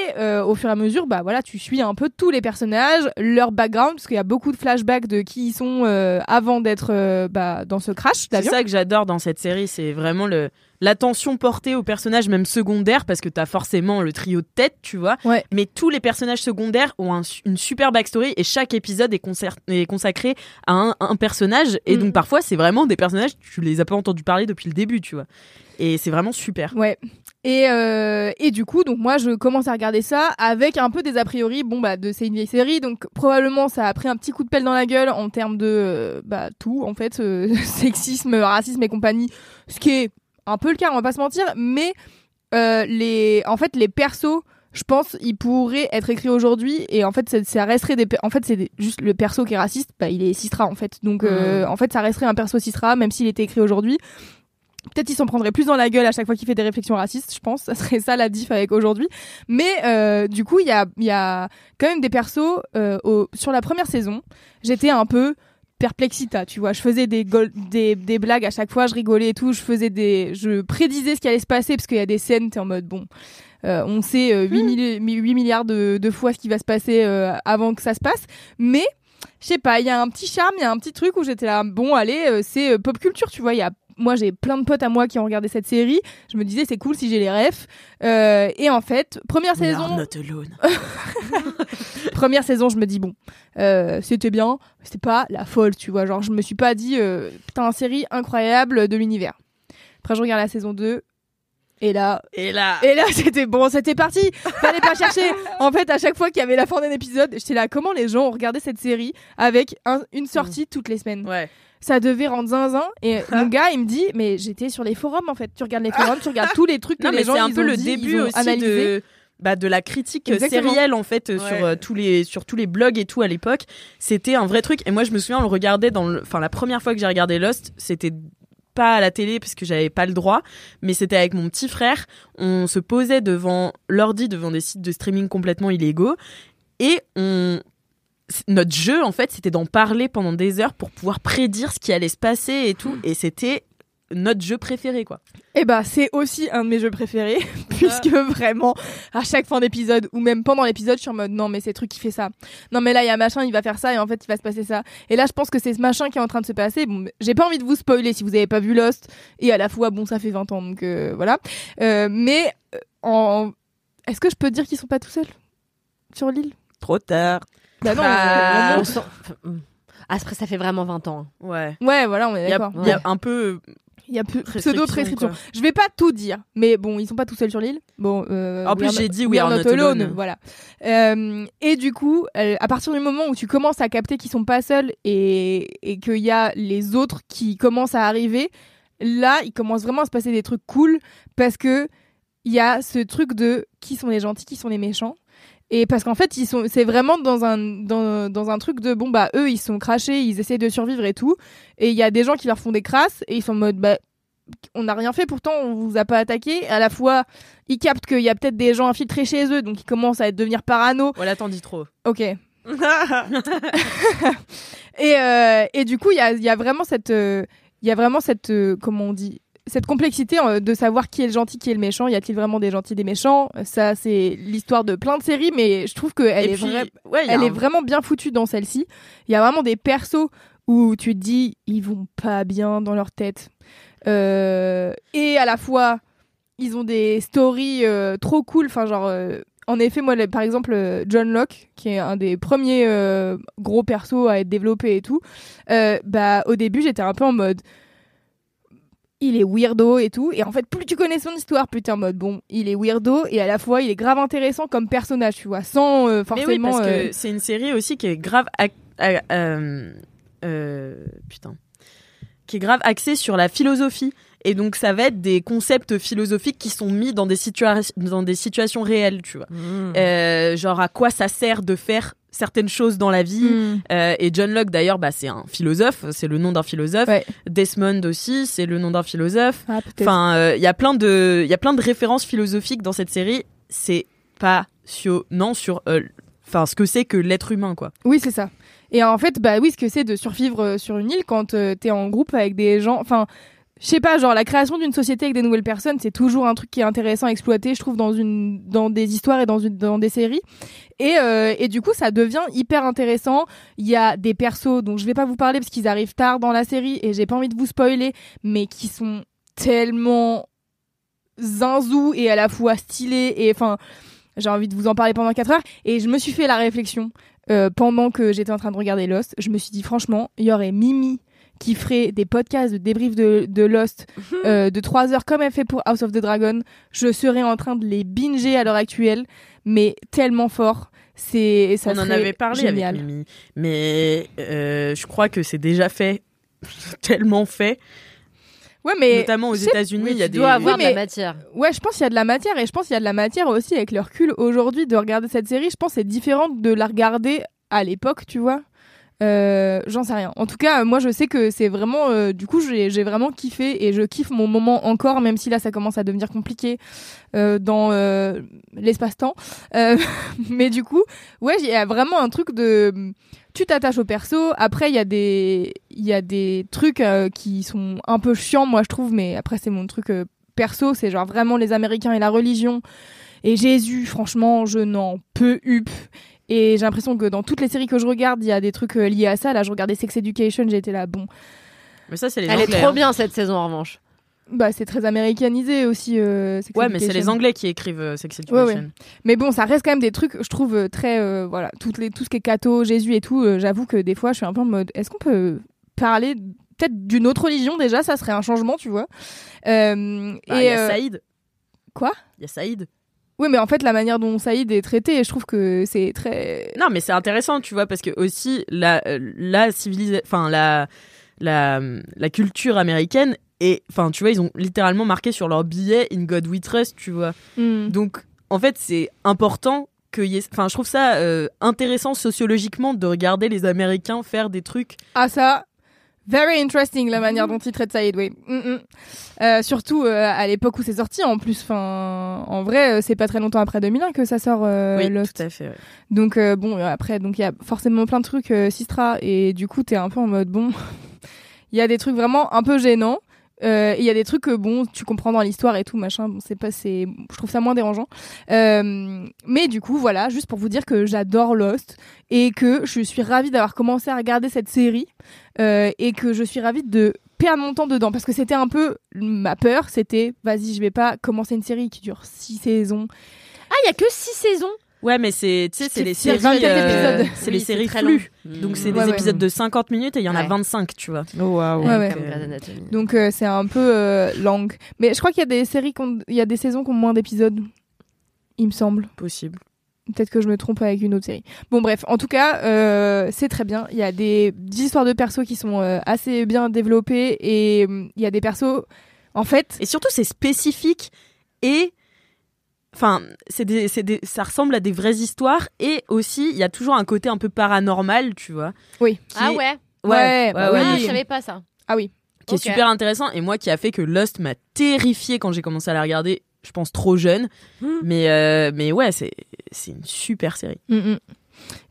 [SPEAKER 7] au fur et à mesure, bah voilà, tu suis un peu tous les personnages, leur background, parce qu'il y a beaucoup de flashbacks de qui ils sont avant d'être bah, dans ce crash
[SPEAKER 1] C'est ça que j'adore dans cette série, c'est vraiment le l'attention portée aux personnages même secondaires parce que t'as forcément le trio de tête, tu vois.
[SPEAKER 7] Ouais.
[SPEAKER 1] Mais tous les personnages secondaires ont un une super backstory et chaque épisode est, est consacré à un, un personnage et
[SPEAKER 7] Mm.
[SPEAKER 1] donc parfois c'est vraiment des personnages tu les as pas entendus parler depuis le début, tu vois. Et c'est vraiment super.
[SPEAKER 7] Ouais. Et, euh, et du coup, donc moi, je commence à regarder ça avec un peu des a priori. Bon, bah, de c'est une vieille série, donc probablement ça a pris un petit coup de pelle dans la gueule en termes de euh, bah tout, en fait, euh, sexisme, racisme et compagnie. Ce qui est un peu le cas, on va pas se mentir. Mais euh, les, en fait, les persos. Je pense ils pourraient être écrits aujourd'hui et en fait ça, ça resterait des en fait c'est juste le perso qui est raciste bah il est cistra en fait donc euh, en fait ça resterait un perso cistra même s'il était écrit aujourd'hui Peut-être il s'en prendrait plus dans la gueule à chaque fois qu'il fait des réflexions racistes, je pense. Ça serait ça la diff avec aujourd'hui. Mais euh, du coup, il y a, il y a quand même des persos. au- sur la première saison, j'étais un peu perplexita, tu vois. Je faisais des, des, des blagues à chaque fois, je rigolais et tout. Je faisais des, je prédisais ce qui allait se passer parce qu'il y a des scènes, t'es en mode bon. euh, on sait euh, 8, milli- 8 milliards de, de fois ce qui va se passer euh, avant que ça se passe. Mais je sais pas, il y a un petit charme, il y a un petit truc où j'étais là, bon, allez, euh, c'est pop culture, tu vois. Il y a, moi, j'ai plein de potes à moi qui ont regardé cette série. Je me disais, c'est cool si j'ai les refs. Euh, et en fait, première
[SPEAKER 1] We
[SPEAKER 7] saison,
[SPEAKER 1] not alone.
[SPEAKER 7] première saison, je me dis bon, euh, c'était bien, c'était pas la folle, tu vois. Genre, je me suis pas dit, euh, putain, série incroyable de l'univers. Après, je regarde la saison 2. Et là,
[SPEAKER 1] Et là,
[SPEAKER 7] et là, c'était bon, c'était parti. Fallait pas chercher. En fait, à chaque fois qu'il y avait la fin d'un épisode, j'étais là, comment les gens ont regardé cette série avec un- une sortie toutes les semaines?
[SPEAKER 1] Ouais.
[SPEAKER 7] Ça devait rendre zinzin. Et mon gars, il me dit, mais j'étais sur les forums en fait. Tu regardes les forums, tu regardes tous les trucs que
[SPEAKER 1] Non,
[SPEAKER 7] les
[SPEAKER 1] mais
[SPEAKER 7] gens
[SPEAKER 1] c'est un peu le
[SPEAKER 7] dit,
[SPEAKER 1] début aussi
[SPEAKER 7] analysé.
[SPEAKER 1] de bah, de la critique euh,
[SPEAKER 7] Exactement.
[SPEAKER 1] sérielle en fait euh,
[SPEAKER 6] Ouais.
[SPEAKER 1] sur euh, tous les sur tous les blogs et tout à l'époque. C'était un vrai truc et moi je me souviens on le regardait dans le enfin la première fois que j'ai regardé Lost, c'était pas à la télé parce que j'avais pas le droit, mais c'était avec mon petit frère. On se posait devant l'ordi, devant des sites de streaming complètement illégaux, et on notre jeu en fait c'était d'en parler pendant des heures pour pouvoir prédire ce qui allait se passer et tout, et c'était notre jeu préféré, quoi.
[SPEAKER 7] Et bah c'est aussi un de mes jeux préférés puisque vraiment à chaque fin d'épisode ou même pendant l'épisode je suis en mode non mais c'est truc qui fait ça. Non mais là il y a machin il va faire ça et en fait il va se passer ça. Et là je pense que c'est ce machin qui est en train de se passer. Bon j'ai pas envie de vous spoiler si vous avez pas vu Lost et à la fois bon ça fait 20 ans donc euh, voilà. Euh, mais euh, en est-ce que je peux dire qu'ils sont pas tout seuls? Sur l'île?
[SPEAKER 6] Trop tard.
[SPEAKER 7] Bah non.
[SPEAKER 2] Bah, on sent- enfin, hum. Après, ça fait vraiment 20 ans. hein.
[SPEAKER 1] Ouais.
[SPEAKER 7] Ouais voilà on est
[SPEAKER 1] Il y a,
[SPEAKER 7] d'accord.
[SPEAKER 1] il y a un peu.
[SPEAKER 7] Il y a peu-
[SPEAKER 1] Restriction,
[SPEAKER 7] pseudo prescription.
[SPEAKER 1] quoi.
[SPEAKER 7] Je vais pas tout dire, mais bon, ils sont pas tout seuls sur l'île. Bon, euh,
[SPEAKER 1] En
[SPEAKER 7] we
[SPEAKER 1] plus,
[SPEAKER 7] are
[SPEAKER 1] j'ai
[SPEAKER 7] not-
[SPEAKER 1] dit
[SPEAKER 7] we are
[SPEAKER 1] are
[SPEAKER 7] not
[SPEAKER 1] not
[SPEAKER 7] alone.
[SPEAKER 1] alone.
[SPEAKER 7] Voilà. Euh, et du coup, euh, à partir du moment où tu commences à capter qu'ils sont pas seuls et, et qu'il y a les autres qui commencent à arriver, là, il commence vraiment à se passer des trucs cool parce que il y a ce truc de qui sont les gentils, qui sont les méchants. Et parce qu'en fait, ils sont, c'est vraiment dans un, dans, dans un truc de bon, bah, eux, ils sont crachés, ils essaient de survivre et tout. Et il y a des gens qui leur font des crasses et ils sont en mode, bah, on n'a rien fait, pourtant on vous a pas attaqué. À la fois, ils captent qu'il y a peut-être des gens infiltrés chez eux, donc ils commencent à devenir parano.
[SPEAKER 1] Voilà, t'en dis trop.
[SPEAKER 7] Ok. et, euh, et du coup, il y a, y a vraiment cette, euh, il y a vraiment cette, euh, comment on dit, cette complexité euh, de savoir qui est le gentil, qui est le méchant. Y a-t-il vraiment des gentils, des méchants? Ça, c'est l'histoire de plein de séries, mais je trouve qu'elle est,
[SPEAKER 1] puis,
[SPEAKER 7] vra-
[SPEAKER 1] ouais,
[SPEAKER 7] elle
[SPEAKER 1] un-
[SPEAKER 7] est vraiment bien foutue dans celle-ci. Il y a vraiment des persos où tu te dis, ils vont pas bien dans leur tête. Euh, et à la fois, ils ont des stories euh, trop cool. Enfin, genre, euh, en effet, moi, par exemple, John Locke, qui est un des premiers gros persos à être développé et tout, bah, au début, j'étais un peu en mode. Il est weirdo et tout. Et en fait, plus tu connais son histoire, plus t'es en mode bon, il est weirdo et à la fois, il est grave intéressant comme personnage, tu vois, sans euh,
[SPEAKER 1] Mais oui,
[SPEAKER 7] forcément.
[SPEAKER 1] parce
[SPEAKER 7] euh,
[SPEAKER 1] que c'est une série aussi qui est grave. ac- euh, euh, euh, putain. Qui est grave axée sur la philosophie. Et donc, ça va être des concepts philosophiques qui sont mis dans des, situa- dans des situations réelles, tu vois. Euh, genre, à quoi ça sert de faire certaines choses dans la vie.
[SPEAKER 7] hmm.
[SPEAKER 1] Euh, et John Locke, d'ailleurs, bah, c'est un philosophe, c'est le nom d'un philosophe.
[SPEAKER 7] Ouais.
[SPEAKER 1] Desmond aussi, c'est le nom d'un philosophe.
[SPEAKER 7] Ah.
[SPEAKER 1] Enfin, euh, il y a plein de, il y a plein de références philosophiques dans cette série. C'est passionnant sur, euh, enfin, ce que c'est que l'être humain, quoi.
[SPEAKER 7] Oui, c'est ça. Et en fait, bah oui, ce que c'est de survivre euh, sur une île quand euh, t'es en groupe avec des gens. Enfin, je sais pas, genre la création d'une société avec des nouvelles personnes, c'est toujours un truc qui est intéressant à exploiter, je trouve, dans une, dans des histoires et dans une, dans des séries. Et, euh, et du coup, ça devient hyper intéressant. Il y a des persos dont je vais pas vous parler parce qu'ils arrivent tard dans la série et j'ai pas envie de vous spoiler, mais qui sont tellement zinzou et à la fois stylés et enfin j'ai envie de vous en parler pendant 4 heures et je me suis fait la réflexion euh, pendant que j'étais en train de regarder Lost je me suis dit franchement il y aurait Mimi qui ferait des podcasts de débrief de, de Lost euh, de 3 heures comme elle fait pour House of the Dragon je serais en train de les binger à l'heure actuelle mais tellement fort c'est ça
[SPEAKER 1] On en avait parlé
[SPEAKER 7] génial.
[SPEAKER 1] avec Mimi, mais euh, je crois que c'est déjà fait, tellement fait.
[SPEAKER 7] ouais mais
[SPEAKER 1] Notamment aux États-Unis, il y a
[SPEAKER 2] tu
[SPEAKER 1] des.
[SPEAKER 2] dois avoir
[SPEAKER 7] Oui,
[SPEAKER 2] de la matière.
[SPEAKER 7] Ouais, je pense qu'il y a de la matière et je pense qu'il y a de la matière aussi avec le recul aujourd'hui de regarder cette série. Je pense que c'est différent de la regarder à l'époque, tu vois. Euh, J'en sais rien. En tout cas, moi, je sais que c'est vraiment. euh, du coup, j'ai vraiment kiffé et je kiffe mon moment encore, même si là, ça commence à devenir compliqué euh, dans euh, l'espace-temps. Euh, mais du coup, ouais, il y a vraiment un truc de. Tu t'attaches au perso. Après, il y a des, il y a des trucs euh, qui sont un peu chiants, moi, je trouve. Mais après, c'est mon truc perso. C'est genre vraiment les Américains et la religion. Et Jésus, franchement, je n'en peux up. Et j'ai l'impression que dans toutes les séries que je regarde, il y a des trucs euh, liés à ça. Là, je regardais Sex Education, j'ai été là, bon,
[SPEAKER 1] Mais ça, c'est les
[SPEAKER 2] Elle
[SPEAKER 1] Anglais.
[SPEAKER 2] est trop
[SPEAKER 1] hein.
[SPEAKER 2] bien cette saison en revanche.
[SPEAKER 7] bah c'est très américanisé aussi. euh, Sex
[SPEAKER 1] Ouais, mais c'est les
[SPEAKER 7] Education.
[SPEAKER 1] Anglais qui écrivent euh, Sex Education.
[SPEAKER 7] ouais. Mais bon, ça reste quand même des trucs, je trouve, très. euh, voilà, toutes les, tout ce qui est catho, Jésus et tout, euh, j'avoue que des fois, je suis un peu en mode est-ce qu'on peut parler peut-être d'une autre religion déjà? Ça serait un changement, tu vois. Euh,
[SPEAKER 1] Bah,
[SPEAKER 7] et
[SPEAKER 1] il y a
[SPEAKER 7] euh,
[SPEAKER 1] Saïd.
[SPEAKER 7] Quoi?
[SPEAKER 1] Il y a Saïd.
[SPEAKER 7] Oui, mais en fait, la manière dont Saïd est traité, je trouve que c'est très.
[SPEAKER 1] Non, mais c'est intéressant, tu vois, parce que aussi la euh, la civilisation, enfin la la la culture américaine et enfin tu vois ils ont littéralement marqué sur leur billet In God We Trust, tu vois.
[SPEAKER 7] Hmm.
[SPEAKER 1] Donc en fait c'est important que y ait- enfin je trouve ça euh, intéressant sociologiquement de regarder les Américains faire des trucs.
[SPEAKER 7] Ah ça, very interesting la manière dont il traite Saïd, oui. Mm, mm. Euh, surtout euh, à l'époque où c'est sorti en plus. Enfin, en vrai, euh, c'est pas très longtemps après 2001 que ça sort euh,
[SPEAKER 1] oui,
[SPEAKER 7] Lost.
[SPEAKER 1] tout à fait. ouais.
[SPEAKER 7] Donc euh, bon, euh, après, donc il y a forcément plein de trucs euh, Sistra et du coup t'es un peu en mode bon, il y a des trucs vraiment un peu gênants. Euh, Il y a des trucs que bon, tu comprends dans l'histoire et tout machin. Bon, c'est pas, c'est, je trouve ça moins dérangeant. Euh, mais du coup, voilà, juste pour vous dire que j'adore Lost et que je suis ravie d'avoir commencé à regarder cette série euh, et que je suis ravie de perdre mon temps dedans parce que c'était un peu ma peur. C'était, vas-y, je vais pas commencer une série qui dure six saisons.
[SPEAKER 2] Ah, il y a que 6 saisons?
[SPEAKER 1] Ouais, mais c'est, tu sais, c'est
[SPEAKER 7] C'est-
[SPEAKER 1] les
[SPEAKER 7] c'est
[SPEAKER 1] séries,
[SPEAKER 7] 24
[SPEAKER 1] euh, c'est
[SPEAKER 2] Oui,
[SPEAKER 1] les
[SPEAKER 2] c'est
[SPEAKER 1] séries
[SPEAKER 2] très
[SPEAKER 1] flux.
[SPEAKER 2] long.
[SPEAKER 1] Donc c'est
[SPEAKER 2] Ouais,
[SPEAKER 1] des
[SPEAKER 7] ouais.
[SPEAKER 1] épisodes de 50 minutes et il y en a
[SPEAKER 2] Ouais.
[SPEAKER 1] 25, tu vois.
[SPEAKER 6] Oh,
[SPEAKER 2] Anatomy.
[SPEAKER 7] Donc euh, c'est un peu euh, long. Mais je crois qu'il y a des séries, il y a des saisons qui ont moins d'épisodes. Il me semble.
[SPEAKER 1] Possible.
[SPEAKER 7] Peut-être que je me trompe avec une autre série. Bon bref, en tout cas, euh, c'est très bien. Il y a des, des histoires de persos qui sont euh, assez bien développées et hum, il y a des persos, en fait,
[SPEAKER 1] Et surtout, c'est spécifique et. Enfin, c'est des, c'est des, ça ressemble à des vraies histoires et aussi, il y a toujours un côté un peu paranormal, tu vois.
[SPEAKER 7] Oui.
[SPEAKER 1] qui
[SPEAKER 2] Ah
[SPEAKER 1] est-
[SPEAKER 2] ouais
[SPEAKER 7] Ouais,
[SPEAKER 1] ouais,
[SPEAKER 7] bah
[SPEAKER 1] ouais,
[SPEAKER 7] oui.
[SPEAKER 2] Ah,
[SPEAKER 1] qui
[SPEAKER 2] je savais pas ça.
[SPEAKER 7] ah oui,
[SPEAKER 1] est
[SPEAKER 2] Ok.
[SPEAKER 1] super intéressant et moi qui a fait que Lost m'a terrifié quand j'ai commencé à la regarder, je pense trop jeune.
[SPEAKER 2] Hmm.
[SPEAKER 1] Mais, euh, mais ouais, c'est, c'est une super série.
[SPEAKER 7] Mm, mm.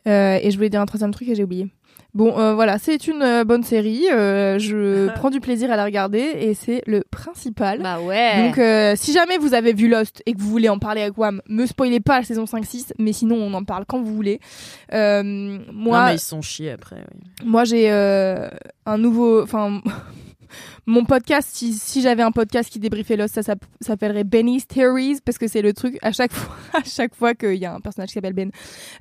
[SPEAKER 7] Euh, et je voulais dire un troisième truc et j'ai oublié. Bon, euh, voilà, c'est une euh, bonne série. euh, je prends du plaisir à la regarder et c'est le principal.
[SPEAKER 2] Bah ouais.
[SPEAKER 7] Donc, euh, si jamais vous avez vu Lost et que vous voulez en parler avec Wam, me spoilez pas la saison 5-6, mais sinon on en parle quand vous voulez. Euh, moi,
[SPEAKER 1] Non, mais ils sont chiés après. oui.
[SPEAKER 7] moi j'ai euh, un nouveau, enfin, mon podcast. Si, si j'avais un podcast qui débriefait Lost, ça, s'app- s'appellerait Benny's Theories parce que c'est le truc à chaque fois, à chaque fois qu'il y a un personnage qui s'appelle Ben,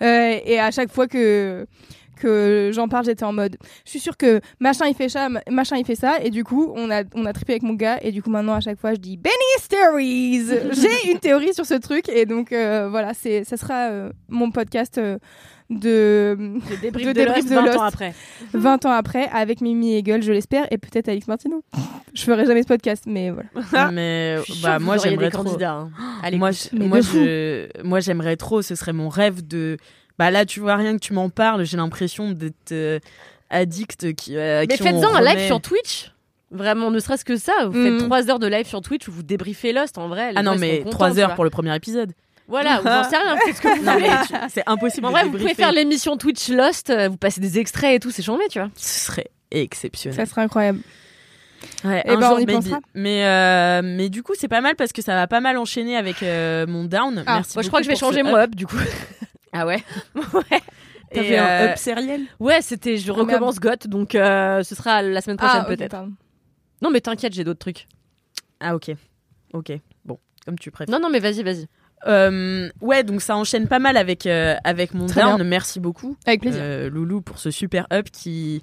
[SPEAKER 7] Euh, et à chaque fois que que j'en parle, j'étais en mode, je suis sûre que machin il fait ça, ma- machin il fait ça, et du coup on a on a trippé avec mon gars, et du coup maintenant à chaque fois je dis Benny's Theories. J'ai une théorie sur ce truc, et donc euh, voilà, c'est ça sera euh, mon podcast. euh, de
[SPEAKER 2] Le débrief
[SPEAKER 7] de
[SPEAKER 2] de,
[SPEAKER 7] débrief
[SPEAKER 2] Lost
[SPEAKER 7] de
[SPEAKER 2] 20
[SPEAKER 7] Lost.
[SPEAKER 2] ans après.
[SPEAKER 7] 20 ans après avec Mimi Hegel, je l'espère, et peut-être Alex Martino. Je ferai jamais ce podcast, mais voilà.
[SPEAKER 1] mais bah, moi j'aimerais trop.
[SPEAKER 2] candidats. hein. Allez,
[SPEAKER 1] moi, je- moi,
[SPEAKER 7] de
[SPEAKER 1] je, moi, j'aimerais trop. Ce serait mon rêve de. Bah là, tu vois, rien que tu m'en parles, j'ai l'impression d'être euh, addict. Qui, euh,
[SPEAKER 2] Mais faites-en un live sur Twitch. Vraiment, ne serait-ce que ça. Vous
[SPEAKER 7] Mm.
[SPEAKER 2] faites 3 heures de live sur Twitch où vous débriefez Lost en vrai.
[SPEAKER 1] Ah non, mais
[SPEAKER 2] sont contents,
[SPEAKER 1] 3
[SPEAKER 2] tu
[SPEAKER 1] heures pour le premier épisode.
[SPEAKER 2] Voilà, vous en savez rien. Faites ce que vous voulez.
[SPEAKER 1] c'est impossible
[SPEAKER 2] En
[SPEAKER 1] de
[SPEAKER 2] vrai, vous pouvez faire l'émission Twitch Lost, euh, vous passez des extraits et tout, c'est chambé, tu vois.
[SPEAKER 1] Ce serait exceptionnel.
[SPEAKER 7] Ça serait incroyable.
[SPEAKER 1] Ouais,
[SPEAKER 7] Eh
[SPEAKER 1] un
[SPEAKER 7] ben,
[SPEAKER 1] jour,
[SPEAKER 7] on y pensera.
[SPEAKER 1] Mais, euh, mais du coup, c'est pas mal parce que ça va pas mal enchaîner avec euh, mon down.
[SPEAKER 7] Ah,
[SPEAKER 1] Merci
[SPEAKER 2] Moi, je crois que je vais changer mon
[SPEAKER 1] up.
[SPEAKER 2] up, du coup.
[SPEAKER 1] Ah ouais?
[SPEAKER 2] Ouais.
[SPEAKER 1] T'as
[SPEAKER 2] Et,
[SPEAKER 1] fait un
[SPEAKER 2] euh,
[SPEAKER 1] up sériel
[SPEAKER 2] Ouais, c'était, je recommence GOT, donc euh, ce sera la semaine prochaine
[SPEAKER 7] Ah,
[SPEAKER 2] peut-être. Non, mais t'inquiète, j'ai d'autres trucs.
[SPEAKER 1] Ah ok. Ok. Bon, comme tu préfères.
[SPEAKER 2] Non, non, mais vas-y, vas-y.
[SPEAKER 1] Euh, ouais, donc ça enchaîne pas mal avec, euh, avec mon
[SPEAKER 7] Très
[SPEAKER 1] down.
[SPEAKER 7] bien.
[SPEAKER 1] Merci beaucoup.
[SPEAKER 7] Avec plaisir.
[SPEAKER 1] Euh, Loulou pour ce super up qui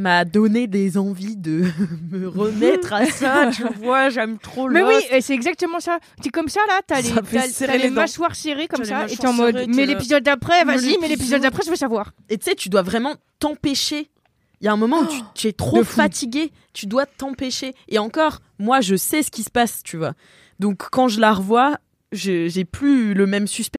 [SPEAKER 1] m'a donné des envies de me remettre à ça. tu vois, j'aime trop
[SPEAKER 7] Mais
[SPEAKER 1] Lost.
[SPEAKER 7] oui, c'est exactement ça. C'est comme ça là, t'as les, t'as- les
[SPEAKER 1] les
[SPEAKER 7] mâchoires serrées comme ça, et t'es en mode,
[SPEAKER 1] serrées,
[SPEAKER 7] mais l'épisode d'après,
[SPEAKER 1] Mais
[SPEAKER 7] vas-y, mais l'épisode d'après, je veux savoir.
[SPEAKER 1] Et tu sais, tu dois vraiment t'empêcher. Il y a un moment où tu, tu es trop fatigué, tu dois t'empêcher. Et encore, moi, je sais ce qui se passe, tu vois. Donc, quand je la revois, je- j'ai plus le même suspect.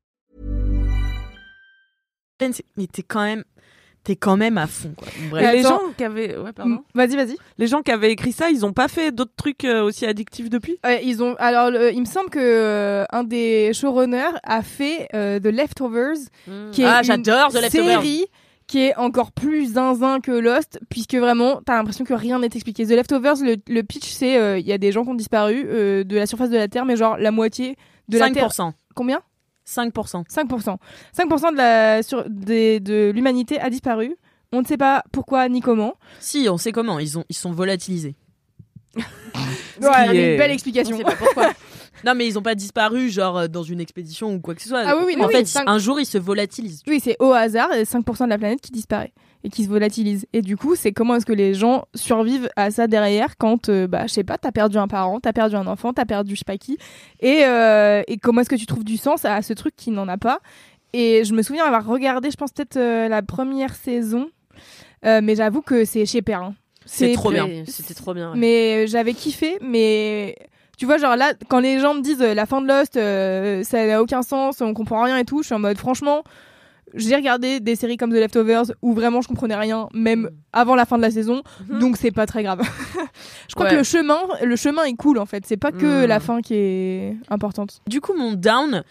[SPEAKER 1] Mais t'es quand même, t'es quand même à fond, quoi. Bref.
[SPEAKER 6] Les gens qui avaient, ouais, pardon.
[SPEAKER 7] Mm, Vas-y, vas-y.
[SPEAKER 6] Les gens qui avaient écrit ça, ils ont pas fait d'autres trucs euh, aussi addictifs depuis?
[SPEAKER 7] Ouais, ils ont. Alors, le- il me semble que euh, un des showrunners a fait euh, The Leftovers, qui est
[SPEAKER 2] Ah,
[SPEAKER 7] une
[SPEAKER 2] j'adore The Leftovers.
[SPEAKER 7] série qui est encore plus zinzin que Lost, puisque vraiment, t'as l'impression que rien n'est expliqué. The Leftovers, le, le pitch, c'est euh, il y a des gens qui ont disparu euh, de la surface de la Terre, mais genre la moitié de la Terre.
[SPEAKER 1] 5%.
[SPEAKER 7] Combien?
[SPEAKER 1] 5%.
[SPEAKER 7] 5%. 5% de la sur, des, de l'humanité a disparu. On ne sait pas pourquoi ni comment.
[SPEAKER 1] Si, on sait comment. Ils ont, ils sont volatilisés.
[SPEAKER 7] Ouais, mais une belle explication.
[SPEAKER 2] On sait pas pourquoi.
[SPEAKER 1] Non, mais ils ont pas disparu, genre euh, dans une expédition ou quoi que ce soit.
[SPEAKER 7] Ah oui, oui,
[SPEAKER 1] en fait, un jour, ils se volatilisent.
[SPEAKER 7] Oui, c'est au hasard, et 5% de la planète qui disparaît et qui se volatilise. Et du coup, c'est comment est-ce que les gens survivent à ça derrière quand, euh, bah, je sais pas, t'as perdu un parent, t'as perdu un enfant, t'as perdu je sais pas qui, et, euh, et comment est-ce que tu trouves du sens à ce truc qui n'en a pas. Et je me souviens avoir regardé, je pense peut-être euh, la première saison, euh, mais j'avoue que c'est chez Perrin.
[SPEAKER 1] C'est trop bien.
[SPEAKER 2] C'était trop bien. ouais.
[SPEAKER 7] Mais j'avais kiffé, mais tu vois, genre là, quand les gens me disent euh, la fin de Lost, euh, ça n'a aucun sens, on comprend rien et tout, je suis en mode franchement, j'ai regardé des séries comme The Leftovers où vraiment je comprenais rien, même avant la fin de la saison, donc c'est pas très grave. je crois
[SPEAKER 1] Ouais.
[SPEAKER 7] que le chemin, le chemin est cool en fait, c'est pas que
[SPEAKER 1] Mm.
[SPEAKER 7] la fin qui est importante.
[SPEAKER 1] Du coup, mon down,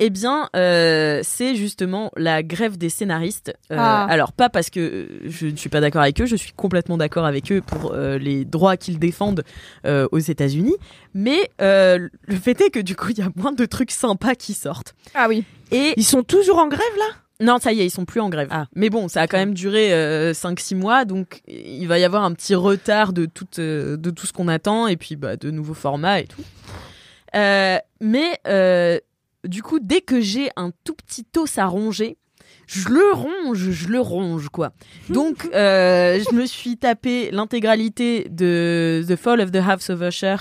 [SPEAKER 1] eh bien, euh, c'est justement la grève des scénaristes. Euh,
[SPEAKER 7] Ah.
[SPEAKER 1] Alors, pas parce que je ne suis pas d'accord avec eux, je suis complètement d'accord avec eux pour euh, les droits qu'ils défendent euh, aux États-Unis, mais euh, le fait est que du coup, il y a moins de trucs sympas qui sortent.
[SPEAKER 7] Ah oui.
[SPEAKER 1] Et
[SPEAKER 6] Ils sont toujours en grève là?
[SPEAKER 1] Non, ça y est, ils sont plus en grève.
[SPEAKER 6] Ah.
[SPEAKER 1] Mais bon, ça a quand même duré 5-6 mois, donc il va y avoir un petit retard de tout, euh, de tout ce qu'on attend, et puis bah, de nouveaux formats et tout. Euh, mais euh, du coup, dès que j'ai un tout petit os à ronger, je le ronge, je le ronge, quoi. Donc, euh, je me suis tapé l'intégralité de The Fall of the House of Usher,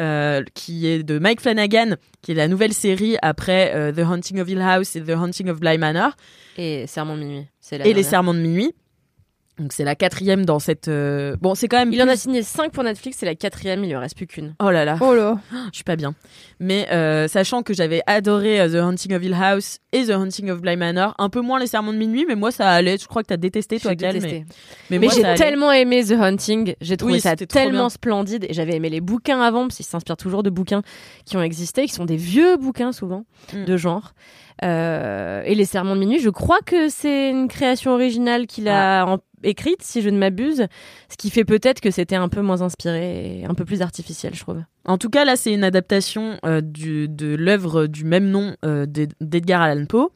[SPEAKER 1] euh, qui est de Mike Flanagan, qui est la nouvelle série après euh, The Haunting of Hill House et The Haunting of Bly Manor,
[SPEAKER 2] Et Serment de minuit.
[SPEAKER 1] Et Les. Serments de minuit. Donc, c'est la quatrième dans cette. euh, Bon, c'est quand même.
[SPEAKER 2] Il en a signé 5 pour Netflix, c'est la quatrième, il lui en reste plus qu'une.
[SPEAKER 1] Oh là là.
[SPEAKER 7] Oh là.
[SPEAKER 1] Je suis pas bien. Mais euh, sachant que j'avais adoré euh, The Haunting of Hill House et The Haunting of Bly Manor, un peu moins les sermons de minuit, mais moi ça allait. Je crois que t'as détesté toi,
[SPEAKER 2] J'ai
[SPEAKER 1] Cal,
[SPEAKER 2] détesté.
[SPEAKER 1] mais, mais,
[SPEAKER 2] Mais
[SPEAKER 1] moi,
[SPEAKER 2] j'ai
[SPEAKER 1] allait.
[SPEAKER 2] tellement aimé The Hunting, j'ai trouvé
[SPEAKER 1] Oui,
[SPEAKER 2] ça
[SPEAKER 1] c'était trop
[SPEAKER 2] tellement splendide et j'avais aimé les bouquins avant parce qu'ils s'inspirent toujours de bouquins qui ont existé, qui sont des vieux bouquins souvent
[SPEAKER 1] Mm.
[SPEAKER 2] de genre. Euh, et les Serments de minuit, je crois que c'est une création originale qu'il a
[SPEAKER 1] Ah.
[SPEAKER 2] en- écrite, si je ne m'abuse, ce qui fait peut-être que c'était un peu moins inspiré et un peu plus artificiel, je trouve.
[SPEAKER 1] En tout cas, là, c'est une adaptation euh, de l'œuvre du même nom euh, d'Ed- d'Edgar Allan Poe.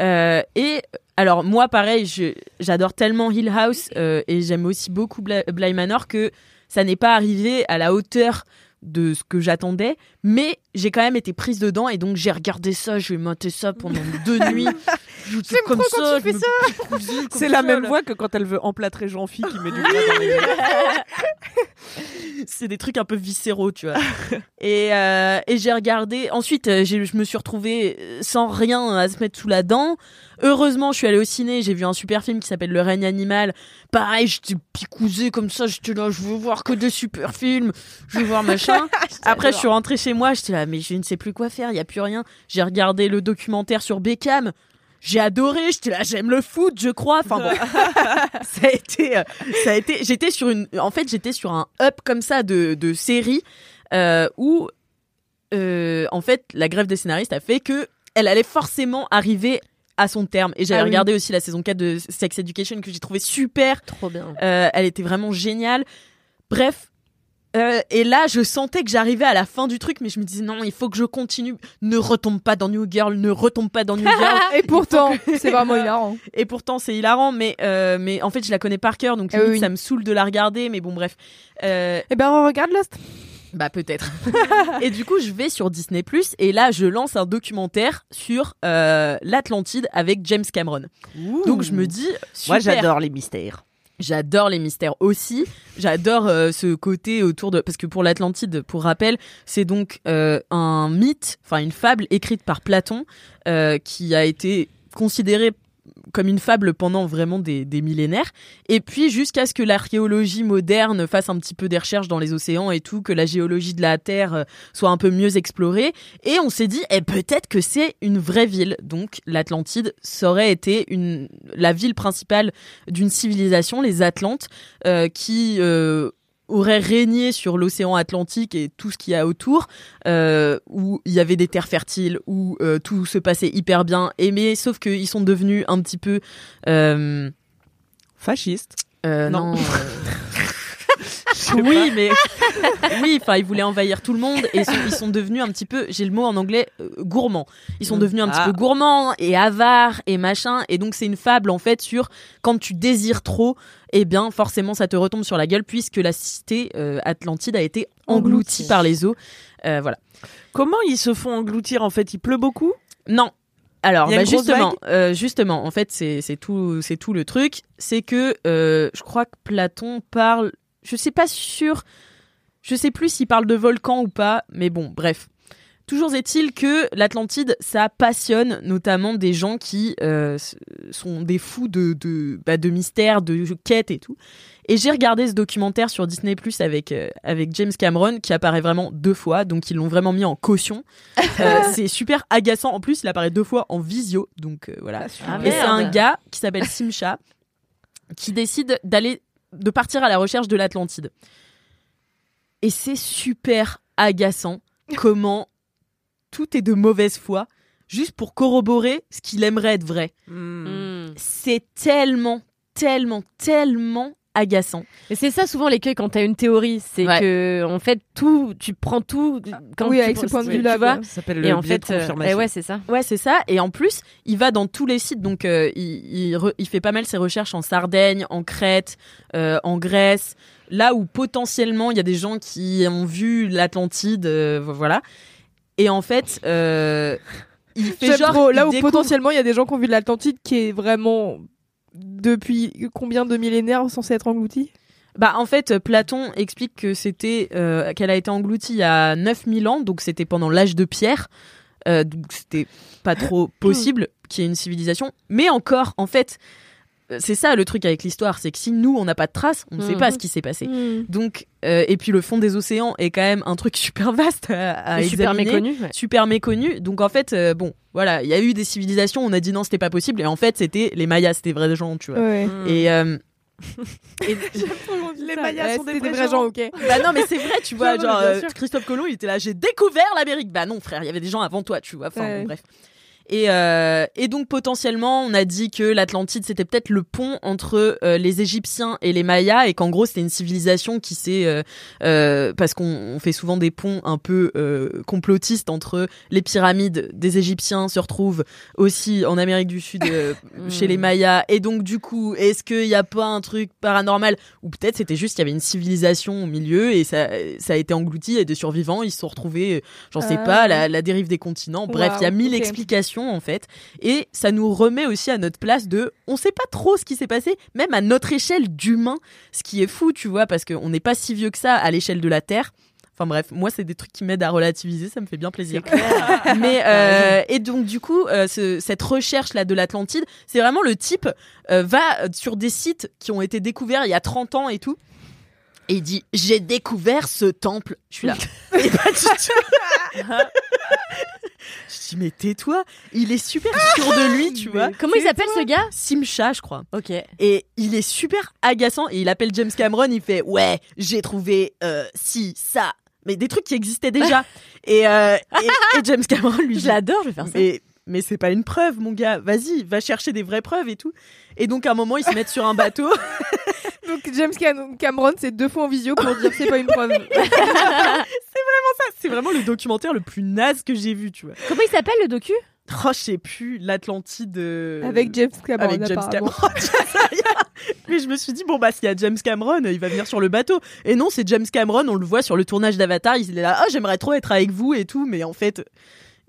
[SPEAKER 1] Euh, et alors, moi, pareil, j'adore tellement Hill House et j'aime aussi beaucoup Bly Manor que ça n'est pas arrivé à la hauteur de ce que j'attendais, mais j'ai quand même été prise dedans et donc j'ai regardé ça, j'ai maté ça pendant deux nuits. Comme ça,
[SPEAKER 7] tu fais
[SPEAKER 1] je me
[SPEAKER 6] C'est la
[SPEAKER 1] ça,
[SPEAKER 6] même
[SPEAKER 1] là.
[SPEAKER 6] voix que quand elle veut emplâtrer Jean-Phi qui met du gras dans les yeux.
[SPEAKER 1] c'est des trucs un peu viscéraux, tu vois. et euh, et j'ai regardé. Ensuite, euh, j'ai- je me suis retrouvée euh, sans rien à se mettre sous la dent. Heureusement, je suis allée au ciné. J'ai vu un super film qui s'appelle Le règne animal. Pareil, j'étais picousée comme ça. J'étais là, je veux voir que des super films. Je veux voir machin. Après, je suis rentrée chez moi. J'étais là, mais je ne sais plus quoi faire. Il y a plus rien. J'ai regardé le documentaire sur Beckham. J'ai adoré, j'étais là, j'aime le foot, je crois. Enfin bon, ça a été, euh, ça a été. J'étais sur une, en fait, j'étais sur un up comme ça de de séries euh, où, euh, en fait, la grève des scénaristes a fait que elle allait forcément arriver à son terme. Et j'avais
[SPEAKER 7] Ah oui.
[SPEAKER 1] regardé aussi la saison 4 de Sex Education que j'ai trouvé super.
[SPEAKER 2] Trop bien.
[SPEAKER 1] Euh, elle était vraiment géniale. Bref. euh, et là, je sentais que j'arrivais à la fin du truc, mais je me disais non, il faut que je continue. Ne retombe pas dans New Girl, ne retombe pas dans New Girl.
[SPEAKER 7] Et pourtant, c'est vraiment hilarant.
[SPEAKER 1] Et pourtant, c'est hilarant, mais, euh, mais en fait, je la connais par cœur, donc
[SPEAKER 7] Ah
[SPEAKER 1] limite,
[SPEAKER 7] oui.
[SPEAKER 1] ça me saoule de la regarder, mais bon, bref.
[SPEAKER 7] Eh ben, on regarde Lost.
[SPEAKER 1] Bah, peut-être. et du coup, je vais sur Disney, et là, je lance un documentaire sur euh, l'Atlantide avec James Cameron. Donc, je me dis,
[SPEAKER 6] Moi,
[SPEAKER 1] super.
[SPEAKER 6] j'adore les mystères.
[SPEAKER 1] J'adore les mystères aussi. J'adore euh, ce côté autour de parce que pour l'Atlantide, pour rappel, c'est donc euh, un mythe, enfin une fable écrite par Platon qui a été considérée comme une fable pendant vraiment des, millénaires. Et puis jusqu'à ce que l'archéologie moderne fasse un petit peu des recherches dans les océans et tout, que la géologie de la Terre euh, soit un peu mieux explorée. Et on s'est dit, eh, peut-être que c'est une vraie ville. Donc l'Atlantide, ça aurait été une, la ville principale d'une civilisation, les Atlantes, euh, qui euh, aurait régné sur l'océan Atlantique et tout ce qu'il y a autour, euh, où il y avait des terres fertiles, où euh, tout se passait hyper bien. Et mais sauf qu'ils sont devenus un petit peu euh,
[SPEAKER 6] Fasciste. Non.
[SPEAKER 1] non. Oui, mais oui, enfin, ils voulaient envahir tout le monde et ils sont, ils sont devenus un petit peu, j'ai le mot en anglais, euh, gourmands. Ils sont
[SPEAKER 6] Mm.
[SPEAKER 1] devenus un
[SPEAKER 6] Ah.
[SPEAKER 1] petit peu gourmands et avares et machin. Et donc c'est une fable en fait sur quand tu désires trop, eh bien forcément ça te retombe sur la gueule puisque la cité euh, Atlantide a été engloutie par les eaux. Euh, voilà.
[SPEAKER 6] Comment ils se font engloutir en fait? Il pleut beaucoup?
[SPEAKER 1] Non. Alors, bah, justement, euh, justement, en fait, c'est c'est tout, c'est tout le truc, c'est que euh, je crois que Platon parle, je sais pas sûr, je sais plus s'il parle de volcan ou pas, mais bon, bref. Toujours est-il que l'Atlantide, ça passionne notamment des gens qui euh, sont des fous de, de, bah, de mystères, de quêtes et tout. Et j'ai regardé ce documentaire sur Disney Plus avec, euh, avec James Cameron qui apparaît vraiment deux fois, donc ils l'ont vraiment mis en caution. Euh, c'est super agaçant. En plus, il apparaît deux fois en visio, donc voilà.
[SPEAKER 2] Ah,
[SPEAKER 1] et c'est un gars qui s'appelle Simcha qui décide d'aller de partir à la recherche de l'Atlantide. Et c'est super agaçant comment tout est de mauvaise foi juste pour corroborer ce qu'il aimerait être vrai.
[SPEAKER 2] Hmm.
[SPEAKER 1] C'est tellement, tellement, tellement agaçant.
[SPEAKER 2] Et c'est ça souvent l'écueil quand t'as une théorie, c'est
[SPEAKER 1] Ouais.
[SPEAKER 2] que en fait tout, tu prends tout quand
[SPEAKER 7] Oui,
[SPEAKER 2] tu
[SPEAKER 7] avec ce point de
[SPEAKER 2] tu
[SPEAKER 7] vue-là,
[SPEAKER 2] vois.
[SPEAKER 6] Ça s'appelle
[SPEAKER 2] Et
[SPEAKER 6] le
[SPEAKER 2] en
[SPEAKER 6] biais de
[SPEAKER 2] fait, euh,
[SPEAKER 6] confirmation.
[SPEAKER 2] eh ouais, c'est ça.
[SPEAKER 1] Ouais, c'est ça. Et en plus, il va dans tous les sites. Donc, euh, il, il, re- il fait pas mal ses recherches en Sardaigne, en Crète, euh, en Grèce, là où potentiellement il y a des gens qui ont vu l'Atlantide, euh, voilà. Et en fait, euh, il fait genre
[SPEAKER 7] trop, là
[SPEAKER 1] il
[SPEAKER 7] où
[SPEAKER 1] découvre-
[SPEAKER 7] potentiellement il y a des gens qui ont vu de l'Atlantide qui est vraiment depuis combien de millénaires censé être englouti
[SPEAKER 1] Bah en fait, Platon explique que c'était euh, qu'elle a été engloutie il y a 9000 ans, donc c'était pendant l'âge de pierre. Euh, donc c'était pas trop possible qu'il y ait une civilisation, mais encore en fait, euh, c'est ça le truc avec l'histoire, c'est que si nous on n'a pas de traces, on ne sait
[SPEAKER 2] Mhm.
[SPEAKER 1] pas ce qui s'est passé.
[SPEAKER 2] Mhm.
[SPEAKER 1] Donc euh, et puis le fond des océans est quand même un truc super vaste à, à
[SPEAKER 2] super méconnu, ouais.
[SPEAKER 1] super méconnu. Donc en fait, euh, bon, voilà, il y a eu des civilisations, on a dit non, c'était pas possible, et en fait c'était les Mayas, c'était des vrais gens, tu vois.
[SPEAKER 7] Ouais.
[SPEAKER 1] Et euh,
[SPEAKER 7] Les
[SPEAKER 6] Mayas sont des vrais
[SPEAKER 7] gens, ok.
[SPEAKER 1] bah non, mais c'est vrai, tu vois,
[SPEAKER 7] Non,
[SPEAKER 1] genre euh. Christophe Colomb, il était là, j'ai découvert l'Amérique. Bah non, frère, il y avait des gens avant toi, tu vois. Enfin,
[SPEAKER 7] Ouais.
[SPEAKER 1] bon, bref. Et, euh, et donc potentiellement, on a dit que l'Atlantide c'était peut-être le pont entre euh, les Égyptiens et les Mayas, et qu'en gros c'était une civilisation qui s'est euh, euh, parce qu'on on fait souvent des ponts un peu euh, complotistes entre les pyramides des Égyptiens se retrouvent aussi en Amérique du Sud euh, chez les Mayas, et donc du coup, est-ce qu'il n'y a pas un truc paranormal? Ou peut-être c'était juste qu'il y avait une civilisation au milieu et ça, ça a été englouti, a des survivants, ils se sont retrouvés, j'en sais pas, la, la dérive des continents. Bref, il y a mille explications en fait. Et ça nous remet aussi à notre place de, on sait pas trop ce qui s'est passé, même à notre échelle d'humain, ce qui est fou, tu vois, parce qu'on n'est pas si vieux que ça à l'échelle de la Terre. Enfin bref, moi c'est des trucs qui m'aident à relativiser, ça me fait bien plaisir. Mais euh, et donc du coup, euh, ce- cette recherche là de l'Atlantide, c'est vraiment le type euh, va sur des sites qui ont été découverts il y a 30 ans et tout. Et il dit j'ai découvert ce temple. Je suis là. Et pas du tout. je dis mais tais-toi. Il est super sûr de lui, tu vois.
[SPEAKER 2] Comment il s'appelle ce gars?
[SPEAKER 1] Simcha, je crois.
[SPEAKER 2] Ok.
[SPEAKER 1] Et il est super agaçant et il appelle James Cameron, il fait ouais, j'ai trouvé euh, si ça, mais des trucs qui existaient déjà. et, euh, et, et James Cameron lui dit
[SPEAKER 2] Je l'adore, je vais faire ça.
[SPEAKER 1] mais mais c'est pas une preuve, mon gars. Vas-y, va chercher des vraies preuves et tout. Et donc à un moment, ils se mettent sur un bateau.
[SPEAKER 7] Donc James Cam- Cameron c'est deux fois en visio pour dire c'est pas une preuve.
[SPEAKER 1] c'est vraiment le documentaire le plus naze que j'ai vu, tu vois.
[SPEAKER 2] Comment il s'appelle le docu?
[SPEAKER 1] Oh, je sais plus, l'Atlantide. euh,
[SPEAKER 7] Avec James Cameron.
[SPEAKER 1] avec James. Cameron. rien. Mais je me suis dit, bon, bah, s'il y a James Cameron, il va venir sur le bateau. Et non, c'est James Cameron, on le voit sur le tournage d'Avatar, il est là, ah, j'aimerais trop être avec vous et tout, mais en fait,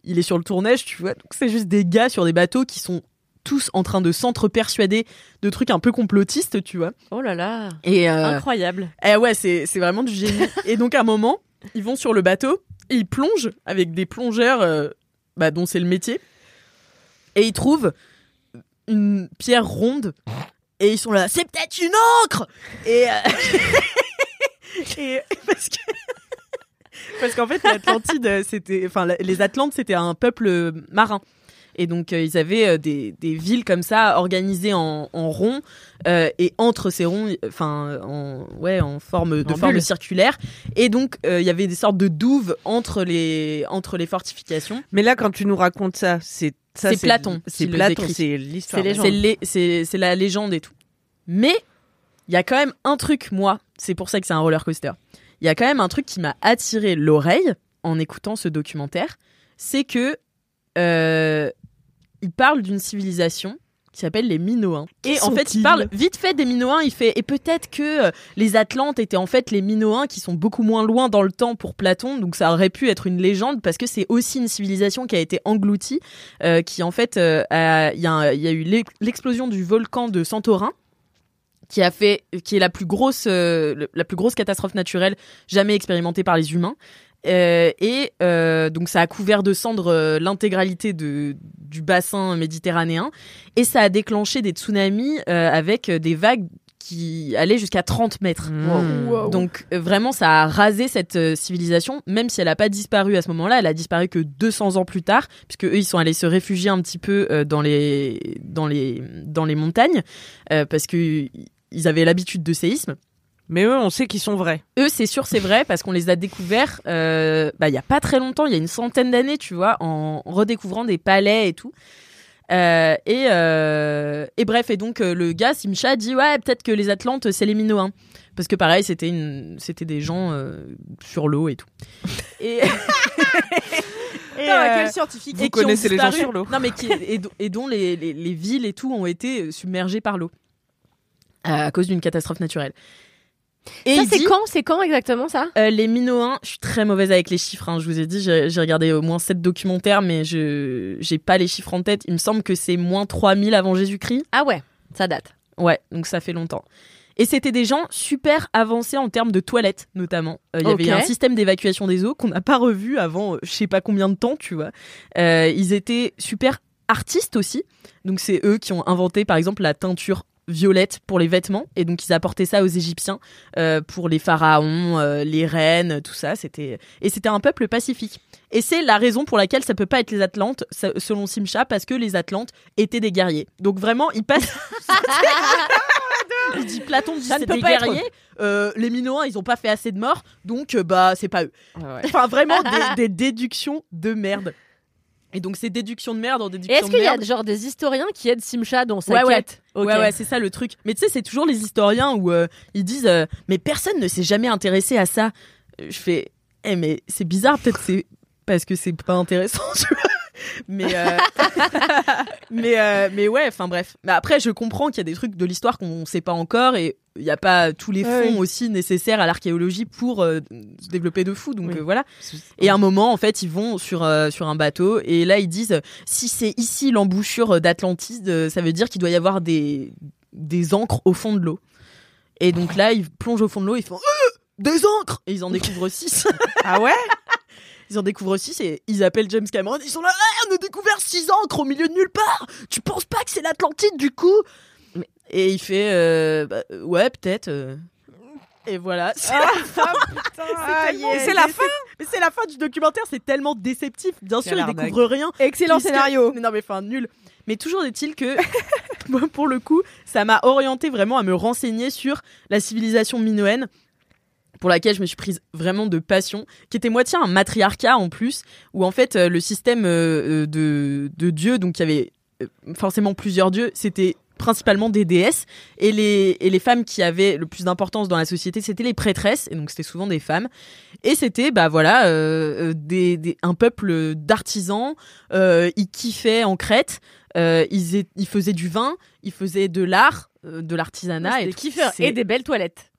[SPEAKER 1] il est sur le tournage, tu vois. Donc, c'est juste des gars sur des bateaux qui sont tous en train de s'entre-persuader de trucs un peu complotistes, tu vois.
[SPEAKER 2] Oh là là.
[SPEAKER 1] Et euh,
[SPEAKER 2] Incroyable.
[SPEAKER 1] eh ouais, c'est vraiment du génie. et donc, à un moment, ils vont sur le bateau, et ils plongent avec des plongeurs euh, bah, dont c'est le métier. Et ils trouvent une pierre ronde. Et ils sont là, c'est peut-être une encre Et, euh, et parce que parce qu'en fait l'Atlantide c'était enfin les Atlantes c'était un peuple marin et donc euh, ils avaient euh, des, des villes comme ça organisées en, en rond euh, et entre ces ronds enfin en ouais en forme de
[SPEAKER 2] En
[SPEAKER 1] forme
[SPEAKER 2] bulle.
[SPEAKER 1] circulaire et donc euh, il y avait des sortes de douves entre les entre les fortifications
[SPEAKER 6] Mais là, quand tu nous racontes ça, c'est ça,
[SPEAKER 1] C'est Platon
[SPEAKER 6] C'est Platon, c'est l'histoire.
[SPEAKER 2] C'est
[SPEAKER 1] la légende et tout mais il y a quand même un truc, moi, c'est pour ça que c'est un roller coaster. Il y a quand même un truc qui m'a attiré l'oreille en écoutant ce documentaire, c'est que euh, il parle d'une civilisation qui s'appelle les Minoens. Et en fait, il parle vite fait des Minoens. Il fait et peut-être que euh, les Atlantes étaient en fait les Minoens qui sont beaucoup moins loin dans le temps pour Platon. Donc ça aurait pu être une légende parce que c'est aussi une civilisation qui a été engloutie, euh, qui en fait, euh, il y, y a eu l'e- l'explosion du volcan de Santorin qui a fait qui est la plus grosse euh, la plus grosse catastrophe naturelle jamais expérimentée par les humains Euh, et euh, donc ça a couvert de cendres euh, l'intégralité de du bassin méditerranéen et ça a déclenché des tsunamis euh, avec des vagues qui allaient jusqu'à 30 mètres.
[SPEAKER 7] Wow.
[SPEAKER 1] Donc euh, vraiment ça a rasé cette euh, civilisation même si elle n'a pas disparu à ce moment-là, elle a disparu que 200 ans plus tard puisque eux ils sont allés se réfugier un petit peu euh, dans les dans les dans les montagnes euh, parce que ils avaient l'habitude de séismes.
[SPEAKER 6] Mais eux, on sait qu'ils sont vrais.
[SPEAKER 1] Eux, c'est sûr, c'est vrai, parce qu'on les a découverts euh, bah, il y a pas très longtemps, il y a une centaine d'années, tu vois, en redécouvrant des palais et tout. Euh, et, euh, et bref, et donc euh, le gars, Simcha, dit Ouais, peut-être que les Atlantes, c'est les Minoens. Parce que pareil, c'était une... c'était des gens euh, sur l'eau et tout. Et. Et, euh,
[SPEAKER 7] quel scientifique.
[SPEAKER 6] Vous
[SPEAKER 1] et qui ont
[SPEAKER 6] connaissez les gens sur l'eau.
[SPEAKER 1] Non, mais qui, et, do- et dont les, les, les villes et tout ont été submergées par l'eau. Euh, à cause d'une catastrophe naturelle. Et
[SPEAKER 2] ça, c'est quand C'est quand exactement ça?
[SPEAKER 1] Euh, les Minoens, je suis très mauvaise avec les chiffres. hein, je vous ai dit, j'ai regardé au moins 7 documentaires, mais je j'ai pas les chiffres en tête. Il me semble que c'est moins 3000 avant Jésus-Christ.
[SPEAKER 2] Ah ouais, ça date.
[SPEAKER 1] Ouais, donc ça fait longtemps. Et c'était des gens super avancés en termes de toilettes, notamment. Euh, Il y avait un système d'évacuation des eaux qu'on n'a pas revu avant euh, je sais pas combien de temps, tu vois. Euh, ils étaient super artistes aussi. Donc c'est eux qui ont inventé par exemple la teinture violette pour les vêtements et donc ils apportaient ça aux Égyptiens euh, pour les pharaons, euh, les reines, tout ça. C'était et c'était un peuple pacifique. Et c'est la raison pour laquelle ça peut pas être les Atlantes selon Simcha parce que les Atlantes étaient des guerriers. Donc vraiment ils passent. il dit Platon dit c'est des
[SPEAKER 2] pas être
[SPEAKER 1] guerriers. Euh, les Minoens ils ont pas fait assez de morts donc bah c'est pas eux. Enfin vraiment des, des déductions de merde. Et donc ces déductions de merde en
[SPEAKER 2] Et
[SPEAKER 1] déductions
[SPEAKER 2] est-ce
[SPEAKER 1] de
[SPEAKER 2] qu'il y a genre des historiens qui aident Simcha dans sa
[SPEAKER 1] Ouais, ouais.
[SPEAKER 2] quête Ok.
[SPEAKER 1] Ouais, ouais, c'est ça le truc. Mais tu sais, c'est toujours les historiens où euh, ils disent euh, Mais personne ne s'est jamais intéressé à ça. Euh, Je fais Eh, mais c'est bizarre, peut-être c'est parce que c'est pas intéressant, tu vois. Mais, euh, mais, euh, mais ouais, enfin bref. Mais après, je comprends qu'il y a des trucs de l'histoire qu'on sait pas encore et il n'y a pas tous les fonds
[SPEAKER 7] Ouais, oui.
[SPEAKER 1] aussi nécessaires à l'archéologie pour euh, se développer de fou. Donc
[SPEAKER 6] Oui.
[SPEAKER 1] euh, voilà. Et à un moment, en fait, ils vont sur, euh, sur un bateau et là, ils disent si c'est ici l'embouchure d'Atlantide, euh, ça veut dire qu'il doit y avoir des, des encres au fond de l'eau. Et donc là, ils plongent au fond de l'eau, ils font des encres Et ils en découvrent six.
[SPEAKER 6] Ah ouais?
[SPEAKER 1] Ils en découvrent six et ils appellent James Cameron. Ils sont là, Ah, on a découvert six encres au milieu de nulle part. Tu penses pas que c'est l'Atlantide du coup? Et il fait, euh, bah, euh, ouais, peut-être. euh. Et voilà. C'est la fin. tellement-
[SPEAKER 7] yeah.
[SPEAKER 1] c'est la fin. Mais c'est la fin du documentaire. C'est tellement déceptif. Bien sûr,
[SPEAKER 6] Quelle
[SPEAKER 1] ils
[SPEAKER 6] arnaque.
[SPEAKER 1] découvrent rien.
[SPEAKER 7] Excellent
[SPEAKER 1] Puisque-
[SPEAKER 7] scénario.
[SPEAKER 1] Mais non, mais enfin, nul. Mais toujours est-il que, moi, pour le coup, ça m'a orienté vraiment à me renseigner sur la civilisation minoenne pour laquelle je me suis prise vraiment de passion, qui était moitié un matriarcat en plus, où en fait euh, le système euh, euh, de, de dieux, donc il y avait forcément plusieurs dieux, c'était principalement des déesses, et les, et les femmes qui avaient le plus d'importance dans la société, c'était les prêtresses, et donc c'était souvent des femmes, et c'était bah voilà euh, des, des- un peuple d'artisans, euh, ils kiffaient en Crète, euh, ils, faisaient du vin, ils faisaient de l'art, de l'artisanat,
[SPEAKER 2] Ouais,
[SPEAKER 1] et
[SPEAKER 2] des kiffeurs et des belles toilettes.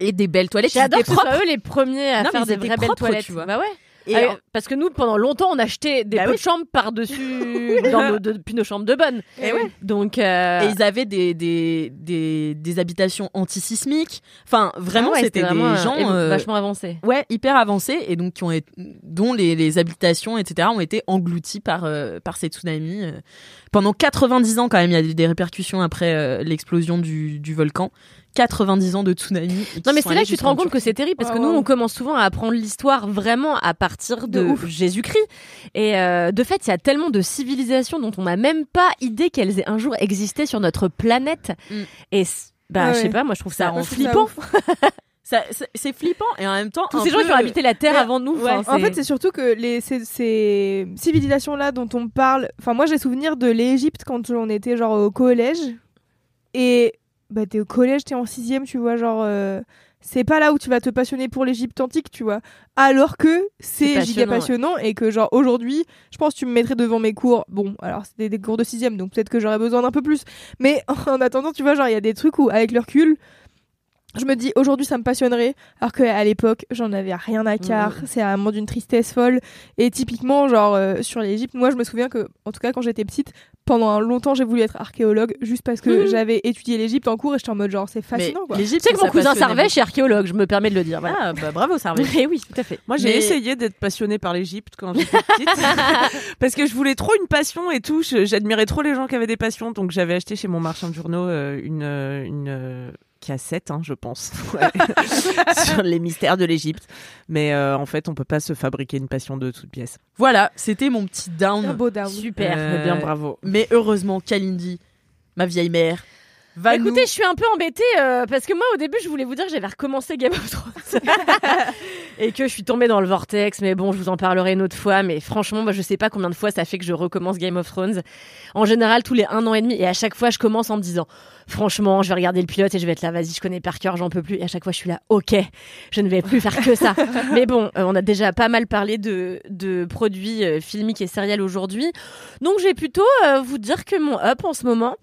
[SPEAKER 1] Et des belles toilettes.
[SPEAKER 2] J'adore que
[SPEAKER 1] propres.
[SPEAKER 2] eux les premiers à
[SPEAKER 1] Non,
[SPEAKER 2] faire des vraies belles toilettes.
[SPEAKER 1] tu vois.
[SPEAKER 2] Bah ouais.
[SPEAKER 1] Et en-
[SPEAKER 2] parce que nous, pendant longtemps, on achetait des
[SPEAKER 1] Bah
[SPEAKER 2] pots
[SPEAKER 1] oui.
[SPEAKER 2] de chambre par-dessus, dans nos- depuis nos chambres de bonne.
[SPEAKER 1] Eh ouais.
[SPEAKER 2] Donc, euh,
[SPEAKER 1] Et ils avaient des, des, des, des habitations antisismiques. Enfin, vraiment,
[SPEAKER 2] ah ouais,
[SPEAKER 1] c'était des
[SPEAKER 2] vraiment, euh,
[SPEAKER 1] gens euh,
[SPEAKER 2] vachement avancés.
[SPEAKER 1] ouais, hyper avancés et donc qui ont été, dont les, les habitations, etc., ont été engloutis par, euh, par ces tsunamis. Pendant 90 ans, quand même, il y a eu des répercussions après euh, l'explosion du, du volcan. 90 ans de tsunami.
[SPEAKER 2] Non mais c'est là que tu te rends compte que c'est terrible parce que nous on commence souvent à apprendre l'histoire vraiment à partir de. Jésus-Christ et euh, de fait il y a tellement de civilisations dont on n'a même pas idée qu'elles aient un jour existé sur notre planète
[SPEAKER 1] Mm.
[SPEAKER 2] et bah
[SPEAKER 7] Ouais,
[SPEAKER 2] je sais pas moi je trouve ça
[SPEAKER 1] ça
[SPEAKER 2] flippant
[SPEAKER 1] c'est- C'est flippant et en même temps.
[SPEAKER 2] tous ces gens qui ont habité la terre avant nous
[SPEAKER 1] ouais.
[SPEAKER 7] En
[SPEAKER 2] c'est-
[SPEAKER 7] fait, c'est surtout que les, ces, ces civilisations-là dont on parle. Enfin, moi, j'ai souvenir de l'Égypte quand on était genre au collège. Et bah, t'es au collège, t'es en sixième, tu vois, genre. euh, c'est pas là où tu vas te passionner pour l'Égypte antique, tu vois. Alors que c'est
[SPEAKER 2] C'est
[SPEAKER 7] giga
[SPEAKER 2] passionnant,
[SPEAKER 7] passionnant et que, genre, aujourd'hui, je pense que tu me mettrais devant mes cours. Bon, alors c'était des cours de sixième, donc peut-être que j'aurais besoin d'un peu plus. Mais en attendant, tu vois, genre, il y a des trucs où, avec le recul, je me dis aujourd'hui ça me passionnerait alors qu'à l'époque j'en avais rien à quart c'est vraiment d'une tristesse folle et typiquement genre euh, sur l'Égypte moi je me souviens que en tout cas quand j'étais petite pendant un longtemps j'ai voulu être archéologue juste parce que
[SPEAKER 2] Mhm.
[SPEAKER 7] j'avais étudié l'Égypte en cours et j'étais en mode genre c'est fascinant quoi
[SPEAKER 2] Tu sais que mon cousin Sarvèche est archéologue, je me permets de le dire. Voilà.
[SPEAKER 1] Ah, bah bravo, Sarvé.
[SPEAKER 2] Eh oui, tout à fait.
[SPEAKER 6] Moi, j'ai
[SPEAKER 2] Mais-
[SPEAKER 6] essayé d'être passionnée par l'Égypte quand j'étais petite. parce que je voulais trop une passion et tout. J'admirais trop les gens qui avaient des passions. Donc, j'avais acheté chez mon marchand de journaux euh, une, euh, une euh, cassette, hein, je pense, Ouais. sur les mystères de l'Égypte. Mais euh, en fait, on peut pas se fabriquer une passion de toute pièce.
[SPEAKER 1] Voilà, c'était mon petit down.
[SPEAKER 7] un beau down
[SPEAKER 2] Super.
[SPEAKER 6] Euh, bien, bravo.
[SPEAKER 1] Mais heureusement, Kalindi, ma vieille mère, va
[SPEAKER 2] Écoutez,
[SPEAKER 1] nous-
[SPEAKER 2] je suis un peu embêtée euh, parce que moi, au début, je voulais vous dire que j'avais recommencé Game of Thrones et que je suis tombée dans le vortex. Mais bon, je vous en parlerai une autre fois. Mais franchement, moi, je sais pas combien de fois ça fait que je recommence Game of Thrones. En général, tous les un an et demi. Et à chaque fois, je commence en me disant, franchement, je vais regarder le pilote et je vais être là, vas-y, je connais par cœur, j'en peux plus. Et à chaque fois, je suis là, ok, je ne vais plus faire que ça. mais bon, euh, on a déjà pas mal parlé de, de produits euh, filmiques et sériels aujourd'hui. Donc, je vais plutôt euh, vous dire que mon up en ce moment,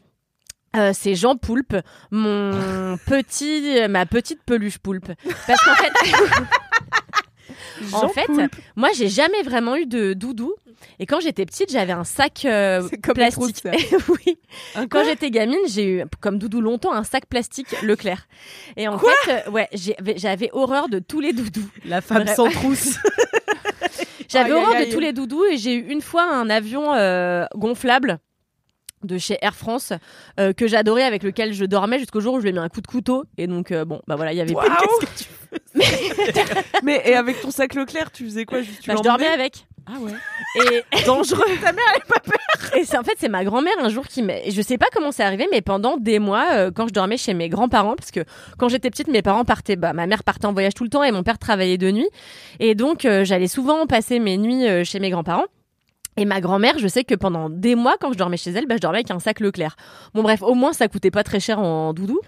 [SPEAKER 2] euh, c'est Jean Poulpe, mon petit, ma petite peluche poulpe. Parce qu'en fait, en fait,
[SPEAKER 7] Poulpe.
[SPEAKER 2] moi, j'ai jamais vraiment eu de doudou. Et quand j'étais petite, j'avais un sac euh,
[SPEAKER 7] comme
[SPEAKER 2] plastique. oui. Quand j'étais gamine, j'ai eu comme doudou longtemps un sac plastique Leclerc. Et en fait, euh, ouais, j'avais horreur de tous les doudous.
[SPEAKER 1] la femme
[SPEAKER 2] Bref.
[SPEAKER 1] sans trousse.
[SPEAKER 2] J'avais
[SPEAKER 7] aïe,
[SPEAKER 2] horreur
[SPEAKER 7] aïe.
[SPEAKER 2] de tous les doudous et j'ai eu une fois un avion gonflable de chez Air France euh, que j'adorais avec lequel je dormais jusqu'au jour où je lui ai mis un coup de couteau. Et donc euh, bon bah voilà il y avait
[SPEAKER 6] Waouh
[SPEAKER 2] plus
[SPEAKER 6] Mais et avec ton sac Leclerc, tu faisais quoi? Juste tu
[SPEAKER 2] Bah, je dormais avec.
[SPEAKER 6] Ah ouais.
[SPEAKER 2] et
[SPEAKER 6] Dangereux. Ta mère, elle pas
[SPEAKER 2] Et c'est en fait c'est ma grand-mère un jour qui m'a je sais pas comment c'est arrivé mais pendant des mois euh, quand je dormais chez mes grands-parents parce que quand j'étais petite mes parents partaient bah ma mère partait en voyage tout le temps et mon père travaillait de nuit. Et donc euh, j'allais souvent passer mes nuits euh, chez mes grands-parents. Et ma grand-mère, je sais que pendant des mois, quand je dormais chez elle, bah, je dormais avec un sac Leclerc. Bon bref, au moins ça coûtait pas très cher en doudou.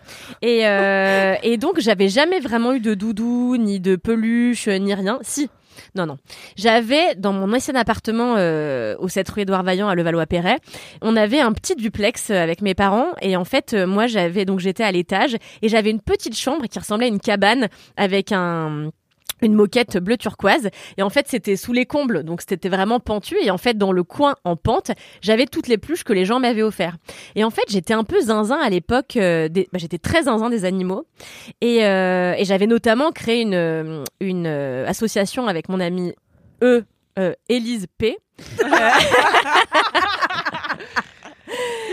[SPEAKER 2] Et, euh, et donc j'avais jamais vraiment eu de doudou, ni de peluche, ni rien. Si, non, non. J'avais dans mon ancien appartement euh, au 7 rue Édouard Vaillant à Levallois-Perret, on avait un petit duplex euh, avec mes parents et en fait euh, moi j'avais donc j'étais à l'étage et j'avais une petite chambre qui ressemblait à une cabane avec un une moquette bleu turquoise. Et en fait c'était sous les combles. Donc c'était vraiment pentu. Et en fait dans le coin en pente j'avais toutes les pluches que les gens m'avaient offert et en fait j'étais un peu zinzin à l'époque euh, des... bah, j'étais très zinzin des animaux. Et, euh, et j'avais notamment créé une, euh, une euh, association avec mon amie E euh, Élise P.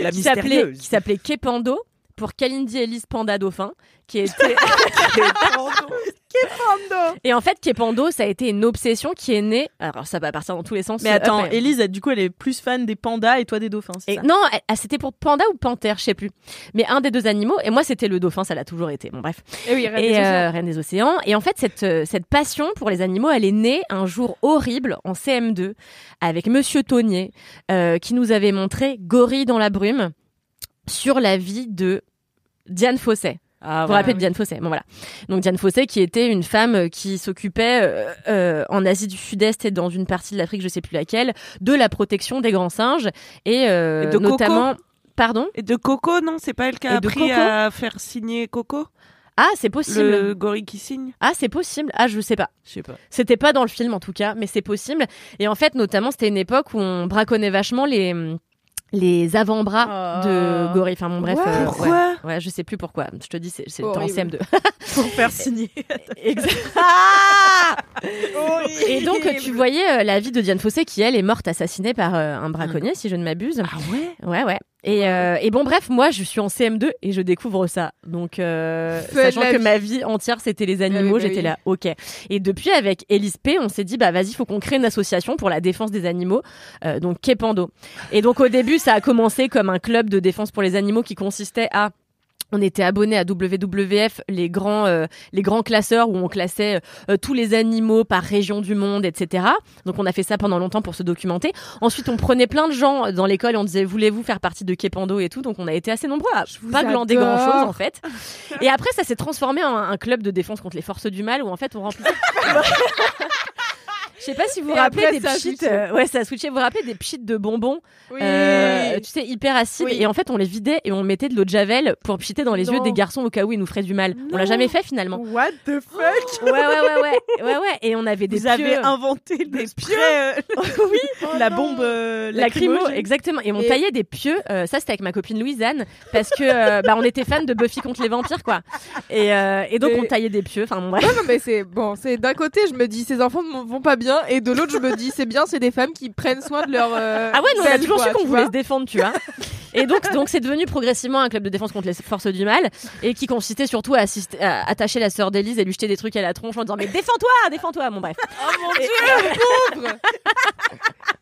[SPEAKER 6] La
[SPEAKER 2] qui s'appelait qui s'appelait Kepando pour Kalindi Elise Panda Dauphin qui était et en fait Kepando ça a été une obsession qui est née alors ça va partir dans tous les sens
[SPEAKER 1] Mais attends,
[SPEAKER 2] Après.
[SPEAKER 1] Elle, du coup, elle est plus fan des pandas et toi des dauphins, c'est
[SPEAKER 2] Et
[SPEAKER 1] ça?
[SPEAKER 2] non, ah, c'était pour panda ou panthère, je sais plus. Mais un des deux animaux. Et moi, c'était le dauphin, ça l'a toujours été. Bon, bref.
[SPEAKER 7] Et oui, Reine
[SPEAKER 2] et
[SPEAKER 7] des
[SPEAKER 2] euh. Reine des Océans. Et en fait, cette, euh, cette passion pour les animaux, elle est née un jour horrible en CM2 avec Monsieur Taunier, euh, qui nous avait montré Gorille dans la brume sur la vie de Diane Fosset.
[SPEAKER 6] Ah,
[SPEAKER 2] Vous vous rappelez de Diane Fossé Bon voilà. Donc Diane Fossé qui était une femme euh, qui s'occupait euh, euh, en Asie du Sud-Est et dans une partie de l'Afrique, je sais plus laquelle, de la protection des grands singes et, euh,
[SPEAKER 6] Et de Coco
[SPEAKER 2] notamment. Pardon?
[SPEAKER 6] Et de Coco, non? C'est pas elle qui a appris
[SPEAKER 2] Coco?
[SPEAKER 6] à faire signer Coco?
[SPEAKER 2] Ah, c'est possible.
[SPEAKER 6] Le gorille qui signe?
[SPEAKER 2] Ah, c'est possible. Ah, je sais pas.
[SPEAKER 6] Je sais pas.
[SPEAKER 2] C'était pas dans le film en tout cas, mais c'est possible. Et en fait, notamment, c'était une époque où on braconnait vachement les les avant-bras
[SPEAKER 1] Oh.
[SPEAKER 2] de gorille. Enfin, bon, bref. Euh,
[SPEAKER 6] Pourquoi
[SPEAKER 2] ouais. Ouais, je sais plus pourquoi. Je te dis, c'est- c'était en
[SPEAKER 7] Horrible.
[SPEAKER 2] CM2.
[SPEAKER 1] Pour faire signer.
[SPEAKER 2] Exact. Et donc, tu voyais euh, la vie de Diane Fossé qui, elle, est morte assassinée par euh, un braconnier, si je ne m'abuse.
[SPEAKER 6] Ah ouais?
[SPEAKER 2] Ouais, ouais. Et, euh, et bon, bref, moi, je suis en CM2 et je découvre ça. Donc, euh, sachant que
[SPEAKER 7] vie.
[SPEAKER 2] ma vie entière, c'était les animaux,
[SPEAKER 7] oui, bah
[SPEAKER 2] j'étais
[SPEAKER 7] oui.
[SPEAKER 2] là, ok. Et depuis, avec Elise P, on s'est dit, bah vas-y, faut qu'on crée une association pour la défense des animaux, euh, donc Kepando. Et donc, au début, ça a commencé comme un club de défense pour les animaux qui consistait à on était abonné à WWF, les grands, euh, les grands classeurs où on classait euh, tous les animaux par région du monde, etc. Donc on a fait ça pendant longtemps pour se documenter. Ensuite, on prenait plein de gens dans l'école et on disait voulez-vous faire partie de Kepando et tout? Donc on a été assez nombreux à pas glander
[SPEAKER 7] adore.
[SPEAKER 2] grand chose en fait. Et après, ça s'est transformé en un club de défense contre les forces du mal où en fait on remplissait. Je sais pas si vous vous rappelez
[SPEAKER 7] après,
[SPEAKER 2] des
[SPEAKER 7] switché.
[SPEAKER 2] euh, ouais, ça a switché. Vous vous rappelez des pchits de bonbons,
[SPEAKER 7] Oui.
[SPEAKER 2] euh, tu sais, hyper acides.
[SPEAKER 7] Oui.
[SPEAKER 2] Et en fait, on les vidait et on mettait de l'eau de javel pour pchiter dans les
[SPEAKER 7] Non.
[SPEAKER 2] yeux des garçons au cas où ils nous feraient du mal. On l'a jamais fait finalement.
[SPEAKER 6] What the fuck?
[SPEAKER 2] Ouais, ouais, ouais, ouais, ouais, ouais. Et on avait des
[SPEAKER 1] Vous avez
[SPEAKER 2] pieux.
[SPEAKER 1] inventé le spray, euh,
[SPEAKER 2] oui,
[SPEAKER 1] la bombe euh,
[SPEAKER 2] lacrymo,
[SPEAKER 1] lacrymogène.
[SPEAKER 2] exactement. Et on
[SPEAKER 7] Et-
[SPEAKER 2] taillait des pieux. ça, c'était avec ma copine Louisanne parce que bah, on était fan de Buffy contre les vampires, quoi. Et, et donc on taillait des pieux. Enfin, bon, bref.
[SPEAKER 7] Non, mais c'est bon. C'est d'un côté, je me dis ces enfants ne vont pas bien, et de l'autre, je me dis c'est bien, c'est des femmes qui prennent soin de leur. euh,
[SPEAKER 2] Ah ouais, non, on a toujours
[SPEAKER 7] quoi,
[SPEAKER 2] su qu'on voulait se défendre, tu vois. Et donc, donc c'est devenu progressivement un club de défense contre les forces du mal et qui consistait surtout à, assister- à attacher la sœur d'Élise et lui jeter des trucs à la tronche en disant mais défends-toi, défends-toi. Bon bref.
[SPEAKER 7] Oh mon
[SPEAKER 2] Et-
[SPEAKER 7] dieu, pauvre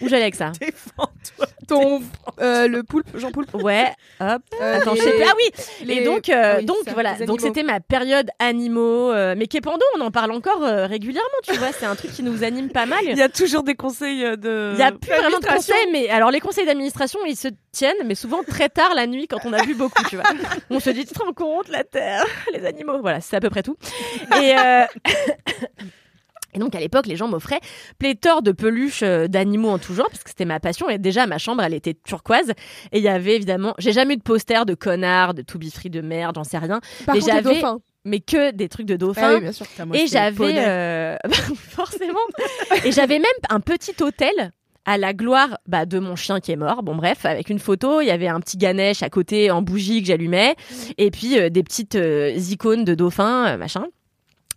[SPEAKER 2] Où j'allais avec ça
[SPEAKER 1] Défends-toi.
[SPEAKER 7] Ton euh, le poulpe, Jean Poulpe.
[SPEAKER 2] Ouais. Hop.
[SPEAKER 7] Euh,
[SPEAKER 2] Attends,
[SPEAKER 7] les-
[SPEAKER 2] je sais plus. Ah oui.
[SPEAKER 7] les-
[SPEAKER 2] Et donc, euh,
[SPEAKER 7] ah oui,
[SPEAKER 2] donc
[SPEAKER 7] ça,
[SPEAKER 2] voilà. Donc c'était ma période animaux. mais Kepando, on en parle encore régulièrement, tu vois. C'est un truc qui nous anime pas mal.
[SPEAKER 6] Il y a toujours des conseils de.
[SPEAKER 2] Il y a plus vraiment de conseils, mais alors les conseils d'administration, ils se tiennent, mais souvent très tard la nuit quand on a bu beaucoup, tu vois. On se dit, tu te rends compte, la terre, les animaux, voilà, c'est à peu près tout. Et, et donc à l'époque, les gens m'offraient pléthore de peluches euh, d'animaux en tout genre, parce que c'était ma passion. Et déjà, ma chambre, elle était turquoise. Et il y avait évidemment, j'ai jamais eu de poster de connards, de to be free, de merde, j'en sais rien.
[SPEAKER 7] Par
[SPEAKER 2] Mais j'avais-. Mais que des trucs de dauphins.
[SPEAKER 7] Ah oui, bien sûr.
[SPEAKER 2] Et j'avais euh, forcément. Et j'avais même un petit hôtel à la gloire bah, de mon chien qui est mort. Bon bref, avec une photo, il y avait un petit Ganesh à côté en bougie que j'allumais, et puis euh, des petites euh, icônes de dauphins, machin.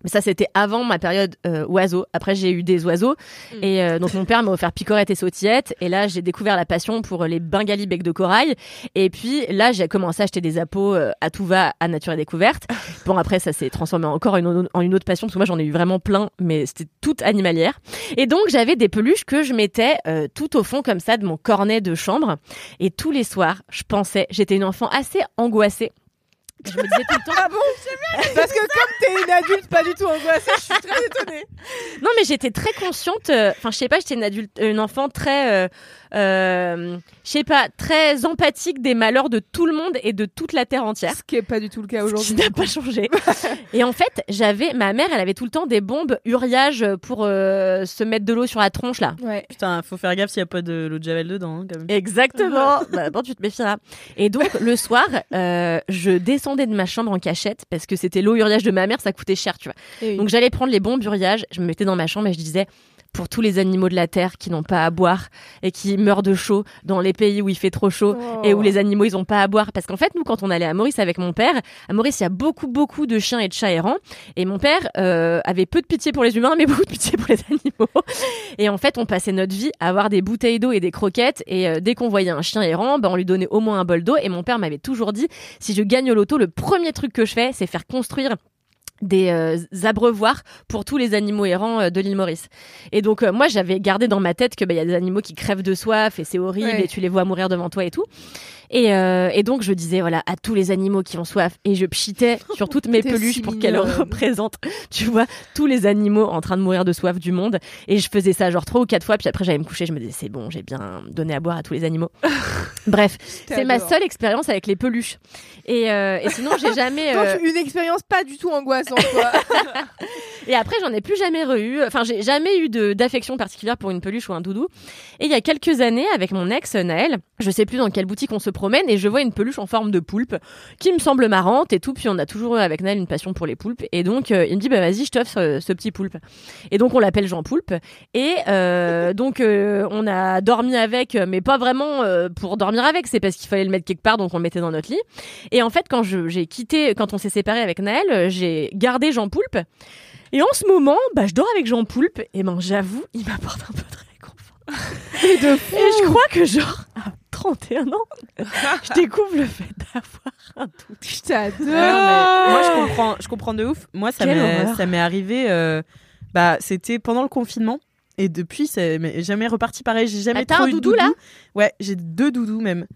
[SPEAKER 2] Mais ça, c'était avant ma période euh, oiseau. Après, j'ai eu des oiseaux. Et euh, donc, mon père m'a offert picorette et sautillette. Et là, j'ai découvert la passion pour les bengalis becs de corail. Et puis, là, j'ai commencé à acheter des appos euh, à tout va à Nature et Découverte. Bon, après, ça s'est transformé encore en une, en une autre passion. Parce que moi, j'en ai eu vraiment plein. Mais c'était toute animalière. Et donc, j'avais des peluches que je mettais euh, tout au fond, comme ça, de mon cornet de chambre. Et tous les soirs, je pensais, j'étais une enfant assez angoissée. Je me disais tout le temps.
[SPEAKER 7] Ah bon. Parce que comme t'es une adulte pas du tout angoissée, je suis très étonnée.
[SPEAKER 2] Non, mais j'étais très consciente. euh, Enfin, je sais pas, j'étais une adulte, une enfant très, euh, je sais pas, très empathique des malheurs de tout le monde et de toute la terre entière.
[SPEAKER 7] Ce qui est pas du tout le cas
[SPEAKER 2] Ce qui
[SPEAKER 7] aujourd'hui.
[SPEAKER 2] n'a pas changé. et en fait, j'avais, ma mère, elle avait tout le temps des bombes uriage pour euh, se mettre de l'eau sur la tronche là.
[SPEAKER 7] Ouais.
[SPEAKER 1] Putain, faut faire gaffe s'il y a pas de l'eau de javel dedans, hein, quand même.
[SPEAKER 2] Exactement. bah, bon, tu te méfieras. Et donc, le soir, euh, je descendais de ma chambre en cachette parce que c'était l'eau uriage de ma mère, ça coûtait cher, tu vois.
[SPEAKER 7] Oui.
[SPEAKER 2] Donc, j'allais prendre les bombes uriage, je me mettais dans ma chambre et je disais, pour tous les animaux de la terre qui n'ont pas à boire et qui meurent de chaud dans les pays où il fait trop chaud
[SPEAKER 7] Oh.
[SPEAKER 2] et où les animaux ils ont pas à boire. Parce qu'en fait nous quand on allait à Maurice avec mon père à Maurice il y a beaucoup beaucoup de chiens et de chats errants. Et mon père euh, avait peu de pitié pour les humains mais beaucoup de pitié pour les animaux. Et en fait on passait notre vie à avoir des bouteilles d'eau et des croquettes. Et euh, dès qu'on voyait un chien errant ben on lui donnait au moins un bol d'eau. Et mon père m'avait toujours dit si je gagne au loto le premier truc que je fais c'est faire construire des euh, abreuvoirs pour tous les animaux errants euh, de l'île Maurice. Et donc euh, moi j'avais gardé dans ma tête que bah, il y a des animaux qui crèvent de soif et c'est horrible
[SPEAKER 7] Ouais.
[SPEAKER 2] et tu les vois mourir devant toi et tout. Et, euh, et donc je disais voilà à tous les animaux qui ont soif et je pchitais sur toutes mes peluches
[SPEAKER 7] si
[SPEAKER 2] pour qu'elles représentent tu vois tous les animaux en train de mourir de soif du monde et je faisais ça genre trois ou quatre fois puis après j'allais me coucher je me disais c'est bon j'ai bien donné à boire à tous les animaux. Bref c'est ma seule expérience avec les peluches et, euh, et sinon j'ai jamais
[SPEAKER 7] Donc,
[SPEAKER 2] euh,
[SPEAKER 7] une expérience pas du tout angoissante, quoi.
[SPEAKER 2] et après, j'en ai plus jamais re-eu. Enfin, j'ai jamais eu d'affection particulière pour une peluche ou un doudou. Et il y a quelques années, avec mon ex Naël, je sais plus dans quelle boutique on se promène et je vois une peluche en forme de poulpe qui me semble marrante et tout. Puis on a toujours eu avec Naël une passion pour les poulpes. Et donc, euh, il me dit, bah vas-y, je t'offre ce, ce petit poulpe. Et donc, on l'appelle Jean Poulpe. Et euh, donc, euh, on a dormi avec, mais pas vraiment euh, pour dormir avec. C'est parce qu'il fallait le mettre quelque part, donc on le mettait dans notre lit. Et en fait, quand j'ai quitté, quand on s'est séparé avec Naël, euh, j'ai gardé Jean Poulpe. Et en ce moment, bah, je dors avec Jean Poulpe. Et ben, j'avoue, il m'apporte un peu de réconfort.
[SPEAKER 7] Et de fou.
[SPEAKER 2] Et je crois que genre, à 31 ans, je découvre le fait d'avoir un doute.
[SPEAKER 7] Je t'adore.
[SPEAKER 1] Moi, je comprends, je comprends de ouf. Moi, ça
[SPEAKER 2] Quelle
[SPEAKER 1] m'est,
[SPEAKER 2] horreur.
[SPEAKER 1] ça m'est arrivé. euh, bah, c'était pendant le confinement. Et depuis, c'est mais jamais reparti pareil. J'ai jamais
[SPEAKER 2] Ah, t'as
[SPEAKER 1] trop
[SPEAKER 2] un
[SPEAKER 1] eu de
[SPEAKER 2] doudou, là
[SPEAKER 1] Ouais, j'ai deux doudous même.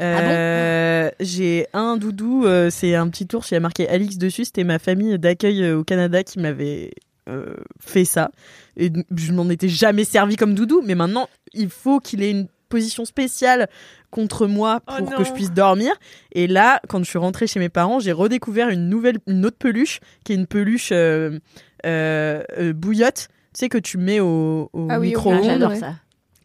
[SPEAKER 1] Euh, j'ai un doudou, euh, c'est un petit ours, il y a marqué Alix dessus, c'était ma famille d'accueil euh, au Canada qui m'avait euh, fait ça. Et je m'en étais jamais servi comme doudou, mais maintenant il faut qu'il ait une position spéciale contre moi
[SPEAKER 6] Oh
[SPEAKER 1] pour que je puisse dormir. Et là, quand je suis rentrée chez mes parents, j'ai redécouvert une nouvelle, une autre peluche, qui est une peluche euh, euh, euh, bouillotte, tu sais que tu mets au, au
[SPEAKER 7] Ah oui,
[SPEAKER 1] micro-ondes.
[SPEAKER 7] micro-ondes,
[SPEAKER 2] J'adore ça.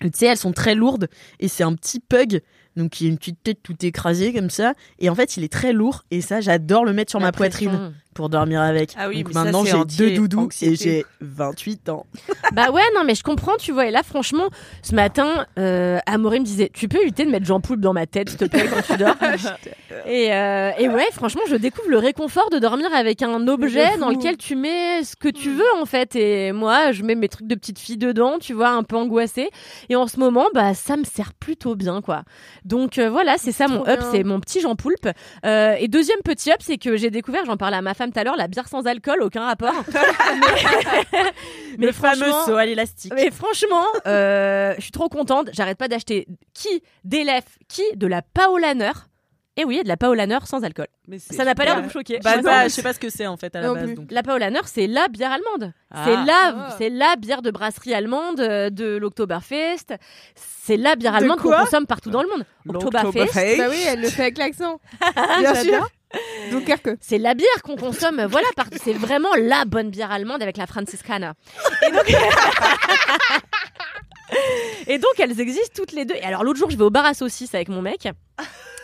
[SPEAKER 1] Tu sais, elles sont très lourdes et c'est un petit pug. Donc, il a une petite tête tout écrasée comme ça. Et en fait, il est très lourd. Et ça, j'adore le mettre sur
[SPEAKER 2] La
[SPEAKER 1] ma
[SPEAKER 2] pression.
[SPEAKER 1] poitrine pour dormir avec.
[SPEAKER 6] Ah oui,
[SPEAKER 1] Donc
[SPEAKER 6] mais
[SPEAKER 1] maintenant, j'ai deux doudous
[SPEAKER 6] anxiété.
[SPEAKER 1] et j'ai 28 ans.
[SPEAKER 2] Bah ouais, non, mais je comprends, tu vois. Et là, franchement, ce matin, euh, me disait Tu peux éviter de mettre Jean Poulpe dans ma tête, s'il te plaît, quand tu dors? Et, euh, et ouais, franchement, je découvre le réconfort de dormir avec un objet dans lequel tu mets ce que tu veux, en fait. Et moi, je mets mes trucs de petite fille dedans, tu vois, un peu angoissée. Et en ce moment, bah, ça me sert plutôt bien, quoi. Donc euh, voilà, c'est ça mon up, c'est mon petit Jean Poulpe. Euh, et deuxième petit up, c'est que j'ai découvert, j'en parlais à ma femme tout à l'heure, la bière sans alcool, aucun rapport.
[SPEAKER 1] le fameux
[SPEAKER 2] franchement-
[SPEAKER 1] saut à l'élastique.
[SPEAKER 2] mais franchement, euh, je suis trop contente. J'arrête pas d'acheter qui des lèvres, qui de la Paolaner. Et oui, de la Paolaner sans alcool.
[SPEAKER 6] Mais
[SPEAKER 2] Ça n'a pas l'air de vous choquer.
[SPEAKER 1] Bah,
[SPEAKER 2] Je
[SPEAKER 1] bah,
[SPEAKER 2] sais
[SPEAKER 1] je sais pas ce que c'est en fait à la
[SPEAKER 7] Non
[SPEAKER 1] base. Donc.
[SPEAKER 2] La Paolaner, c'est la bière allemande.
[SPEAKER 6] Ah.
[SPEAKER 2] C'est la,
[SPEAKER 7] Ah.
[SPEAKER 2] c'est la bière de brasserie allemande euh, de l'Oktoberfest. C'est la bière
[SPEAKER 1] De
[SPEAKER 2] allemande qu'on consomme partout dans le monde. Oktoberfest.
[SPEAKER 7] Bah oui, elle le fait avec l'accent. Bien sûr. Dunkerque.
[SPEAKER 2] C'est la bière qu'on consomme, voilà, partout. C'est vraiment la bonne bière allemande avec la Franciscana. Et donc, Et donc, elles existent toutes les deux. Et alors, l'autre jour, je vais au bar à saucisses avec mon mec.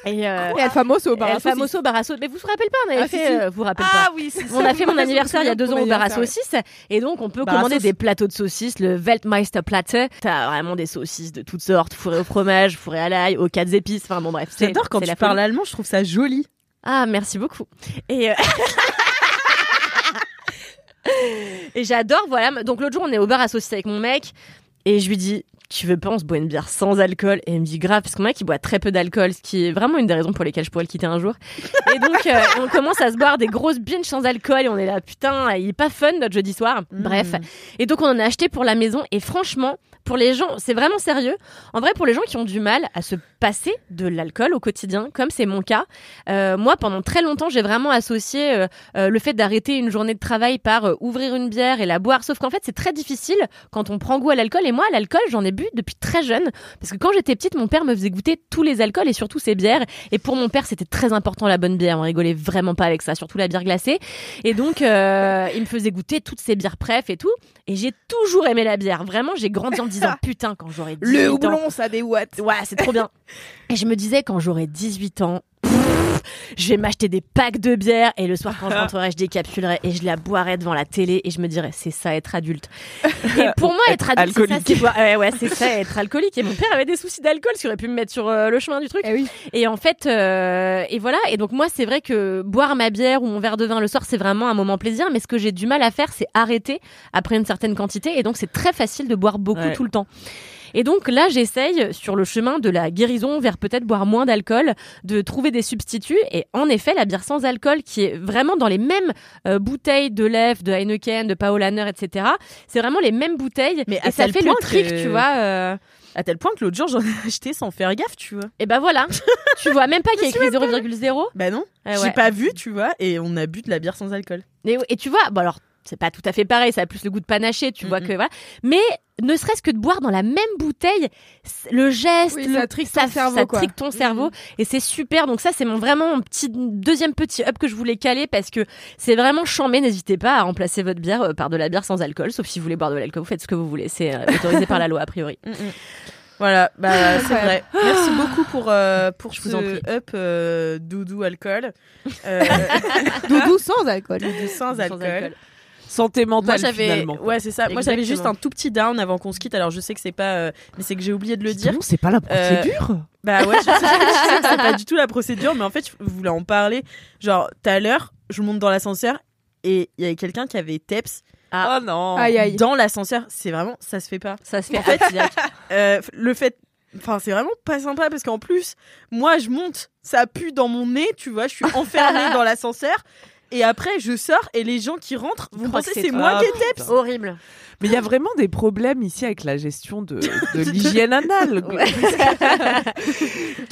[SPEAKER 2] Et, euh,
[SPEAKER 7] Et El Famoso au bar à
[SPEAKER 2] El
[SPEAKER 7] saucisses.
[SPEAKER 2] Famoso bar à saucisses. Mais vous vous rappelez pas, on avait
[SPEAKER 7] Ah,
[SPEAKER 2] fait,
[SPEAKER 7] si.
[SPEAKER 2] euh, vous vous rappelez
[SPEAKER 6] Ah
[SPEAKER 2] pas.
[SPEAKER 6] oui, c'est ça.
[SPEAKER 2] On a fait mon anniversaire il y a deux
[SPEAKER 7] de
[SPEAKER 2] ans au bar à saucisses et donc on peut
[SPEAKER 1] Bar à
[SPEAKER 2] commander des plateaux de saucisses, le Weltmeister Platte. T'as vraiment des saucisses de toutes sortes, fourrées au fromage, fourrées à l'ail, aux quatre épices. Enfin bon bref, c'est-
[SPEAKER 1] J'adore quand tu
[SPEAKER 2] la
[SPEAKER 1] parles allemand, je trouve ça joli.
[SPEAKER 2] Ah, merci beaucoup. Et, euh, et j'adore, voilà. Donc l'autre jour, on est au bar à saucisses avec mon mec et je lui dis Tu veux pas, on se boit une bière sans alcool Et il me dit Grave, parce que mon mec, il boit très peu d'alcool, ce qui est vraiment une des raisons pour lesquelles je pourrais le quitter un jour. Et donc, euh, on commence à se boire des grosses binges sans alcool et on est là, putain, il est pas fun notre jeudi soir. Bref. Et donc, on en a acheté pour la maison et franchement, pour les gens, c'est vraiment sérieux. En vrai, pour les gens qui ont du mal à se passer de l'alcool au quotidien, comme c'est mon cas, euh, moi, pendant très longtemps, j'ai vraiment associé euh, euh, le fait d'arrêter une journée de travail par ouvrir une bière et la boire. Sauf qu'en fait, c'est très difficile quand on prend goût à l'alcool. Et moi, l'alcool, j'en ai bu depuis très jeune. Parce que quand j'étais petite, mon père me faisait goûter tous les alcools et surtout ses bières. Et pour mon père, c'était très important la bonne bière. On rigolait vraiment pas avec ça, surtout la bière glacée. Et donc, euh, il me faisait goûter toutes ces bières préf et tout. Et j'ai toujours aimé la bière. Vraiment, j'ai grandi en disant, putain, quand j'aurai 18
[SPEAKER 7] Le
[SPEAKER 2] ans.
[SPEAKER 7] houblon, ça des watts.
[SPEAKER 2] Ouais, c'est trop bien. Et je me disais, quand j'aurai 18 ans, je vais m'acheter des packs de bière et le soir, quand je rentrerai, je décapsulerai et je la boirai devant la télé et je me dirais, c'est ça être adulte. Et pour moi, être adulte, c'est ça, Ouais, ouais, c'est ça, être alcoolique. Et mon père avait des soucis d'alcool, ce qui aurait pu me mettre sur euh, le chemin du truc.
[SPEAKER 7] Eh oui.
[SPEAKER 2] Et en fait, euh, et voilà. Et donc moi, c'est vrai que boire ma bière ou mon verre de vin le soir, c'est vraiment un moment plaisir. Mais ce que j'ai du mal à faire, c'est arrêter après une certaine quantité. Et donc c'est très facile de boire beaucoup
[SPEAKER 1] Ouais.
[SPEAKER 2] tout le temps. Et donc là, j'essaye sur le chemin de la guérison vers peut-être boire moins d'alcool, de trouver des substituts. Et en effet, la bière sans alcool, qui est vraiment dans les mêmes euh, bouteilles de Lef, de Heineken, de Paulaner, etc. C'est vraiment les mêmes bouteilles.
[SPEAKER 1] Mais à
[SPEAKER 2] et ça fait le
[SPEAKER 1] point
[SPEAKER 2] trick,
[SPEAKER 1] que-
[SPEAKER 2] tu vois. euh,
[SPEAKER 1] À tel point que l'autre jour, j'en ai acheté sans faire gaffe, tu vois.
[SPEAKER 2] Et ben voilà. tu vois même pas qu'il y a écrit
[SPEAKER 1] même
[SPEAKER 2] 0,0.
[SPEAKER 1] Bah non,
[SPEAKER 2] Eh
[SPEAKER 1] j'ai
[SPEAKER 2] ouais.
[SPEAKER 1] pas vu, tu vois, et on a bu de la bière sans alcool.
[SPEAKER 2] Et, et tu vois, bon alors c'est pas tout à fait pareil, ça a plus le goût de panaché, tu vois que voilà. Mais ne serait-ce que de boire dans la même bouteille, le geste,
[SPEAKER 7] Oui,
[SPEAKER 2] le-
[SPEAKER 7] ça trique ton cerveau,
[SPEAKER 2] ça trique ton cerveau, et c'est super. Donc ça, c'est mon vraiment mon petit deuxième petit up que je voulais caler parce que c'est vraiment chambé. N'hésitez pas à remplacer votre bière euh, par de la bière sans alcool, sauf si vous voulez boire de l'alcool, vous faites ce que vous voulez. C'est euh, autorisé par la loi a priori.
[SPEAKER 1] Voilà, bah c'est vrai. Merci beaucoup pour euh, pour
[SPEAKER 2] Je
[SPEAKER 1] ce
[SPEAKER 2] vous en prie.
[SPEAKER 1] up euh, doudou alcool. Euh,
[SPEAKER 7] Doudou sans alcool.
[SPEAKER 1] doudou sans
[SPEAKER 2] Sans
[SPEAKER 1] alcool.
[SPEAKER 2] alcool.
[SPEAKER 6] Santé
[SPEAKER 1] Moi
[SPEAKER 6] mentale
[SPEAKER 1] j'avais
[SPEAKER 6] finalement.
[SPEAKER 1] ouais c'est ça. Moi j'avais juste un tout petit down avant qu'on se quitte. Alors je sais que c'est pas euh, mais c'est que j'ai oublié de le dire.
[SPEAKER 6] Non, c'est pas la procédure.
[SPEAKER 1] Bah ouais, je sais, je sais que c'est pas du tout la procédure, mais en fait, je voulais en parler. Genre, tout à l'heure, je monte dans l'ascenseur et il y avait quelqu'un qui avait TEPS
[SPEAKER 2] Ah.
[SPEAKER 6] Oh non.
[SPEAKER 7] Aïe aïe.
[SPEAKER 1] dans l'ascenseur. C'est vraiment, ça se fait pas.
[SPEAKER 2] Ça se fait.
[SPEAKER 1] En fait, Euh, le fait, enfin, c'est vraiment pas sympa parce qu'en plus, moi, je monte, ça pue dans mon nez, tu vois, je suis enfermée dans l'ascenseur. Et après, je sors et les gens qui rentrent vont
[SPEAKER 2] croient
[SPEAKER 1] penser
[SPEAKER 2] que
[SPEAKER 1] c'est moi qui ai teps.
[SPEAKER 2] Horrible.
[SPEAKER 6] Mais il y a vraiment des problèmes ici avec la gestion de, de l'hygiène anale.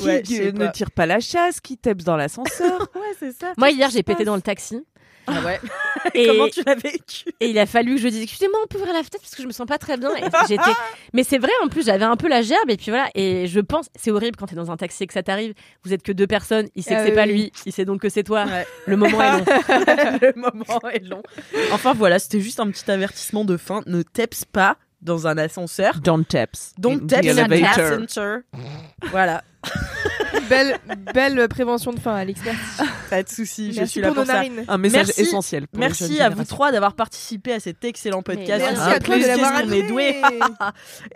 [SPEAKER 2] Ouais.
[SPEAKER 6] qui
[SPEAKER 1] Ouais,
[SPEAKER 6] ne
[SPEAKER 1] pas.
[SPEAKER 6] tire pas la chasse, qui tape dans l'ascenseur.
[SPEAKER 1] Ouais, c'est ça.
[SPEAKER 2] Moi, hier, j'ai pété dans le taxi.
[SPEAKER 1] Ah ouais.
[SPEAKER 2] Et,
[SPEAKER 1] Comment tu l'as vécu
[SPEAKER 2] et il a fallu que je dise Excusez-moi, on peut ouvrir la fenêtre parce que je me sens pas très bien. Et j'étais... Mais c'est vrai, en plus, j'avais un peu la gerbe. Et puis voilà. Et je pense, c'est horrible quand t'es dans un taxi et que ça t'arrive. Vous êtes que deux personnes. Il sait
[SPEAKER 7] Ah
[SPEAKER 2] que c'est
[SPEAKER 7] oui,
[SPEAKER 2] pas lui. Il sait donc que c'est toi.
[SPEAKER 1] Ouais.
[SPEAKER 2] Le moment est long.
[SPEAKER 1] Le moment est long. Enfin voilà, c'était juste un petit avertissement de fin. Ne teps pas dans un ascenseur.
[SPEAKER 6] Don't taps.
[SPEAKER 1] Don't
[SPEAKER 6] in
[SPEAKER 1] tap
[SPEAKER 6] the
[SPEAKER 1] in an
[SPEAKER 6] elevator.
[SPEAKER 1] Voilà,
[SPEAKER 7] belle, belle prévention de fin, Alex. Merci.
[SPEAKER 1] pas de souci, je
[SPEAKER 7] Merci
[SPEAKER 1] suis là
[SPEAKER 7] pour
[SPEAKER 1] ça.
[SPEAKER 7] narines.
[SPEAKER 6] Un message
[SPEAKER 1] Merci.
[SPEAKER 6] essentiel. Pour
[SPEAKER 1] Merci à vous trois d'avoir participé à cet excellent podcast.
[SPEAKER 2] Merci
[SPEAKER 1] Un
[SPEAKER 7] à toi de
[SPEAKER 1] qu'on est.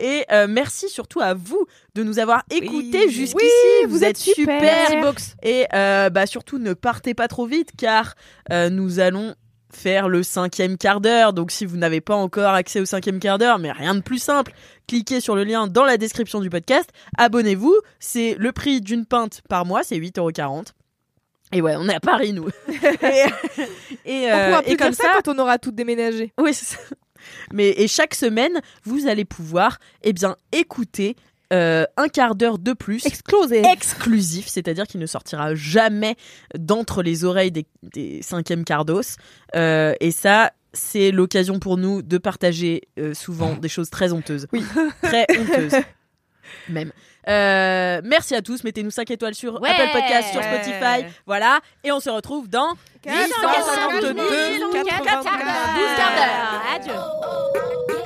[SPEAKER 1] Et euh, merci surtout à vous de nous avoir écoutés
[SPEAKER 6] Oui.
[SPEAKER 1] jusqu'ici.
[SPEAKER 7] Oui,
[SPEAKER 1] vous,
[SPEAKER 7] vous
[SPEAKER 1] êtes
[SPEAKER 7] super.
[SPEAKER 1] Et euh, bah surtout ne partez pas trop vite car euh, nous allons faire le cinquième quart d'heure. Donc si vous n'avez pas encore accès au cinquième quart d'heure, mais rien de plus simple, cliquez sur le lien dans la description du podcast, abonnez-vous. C'est le prix d'une pinte par mois, c'est 8,40€. Et ouais, on est à Paris nous. et et,
[SPEAKER 7] on
[SPEAKER 1] euh, et comme
[SPEAKER 7] ça quand on aura tout déménagé.
[SPEAKER 1] oui, c'est ça. Mais et chaque semaine, vous allez pouvoir eh bien écouter euh, un quart d'heure de plus exclusif, c'est-à-dire qu'il ne sortira jamais d'entre les oreilles des, des cinquièmes cardos. Euh, et ça, c'est l'occasion pour nous de partager euh, souvent des choses très honteuses.
[SPEAKER 7] Oui.
[SPEAKER 1] Très honteuses. Même. Euh, merci à tous. Mettez-nous 5 étoiles sur
[SPEAKER 2] Ouais.
[SPEAKER 1] Apple Podcast, sur
[SPEAKER 7] Ouais.
[SPEAKER 1] Spotify. Voilà. Et on se retrouve dans
[SPEAKER 7] 852,
[SPEAKER 1] 852,
[SPEAKER 7] 84,
[SPEAKER 2] 12 quarts d'heure. Adieu.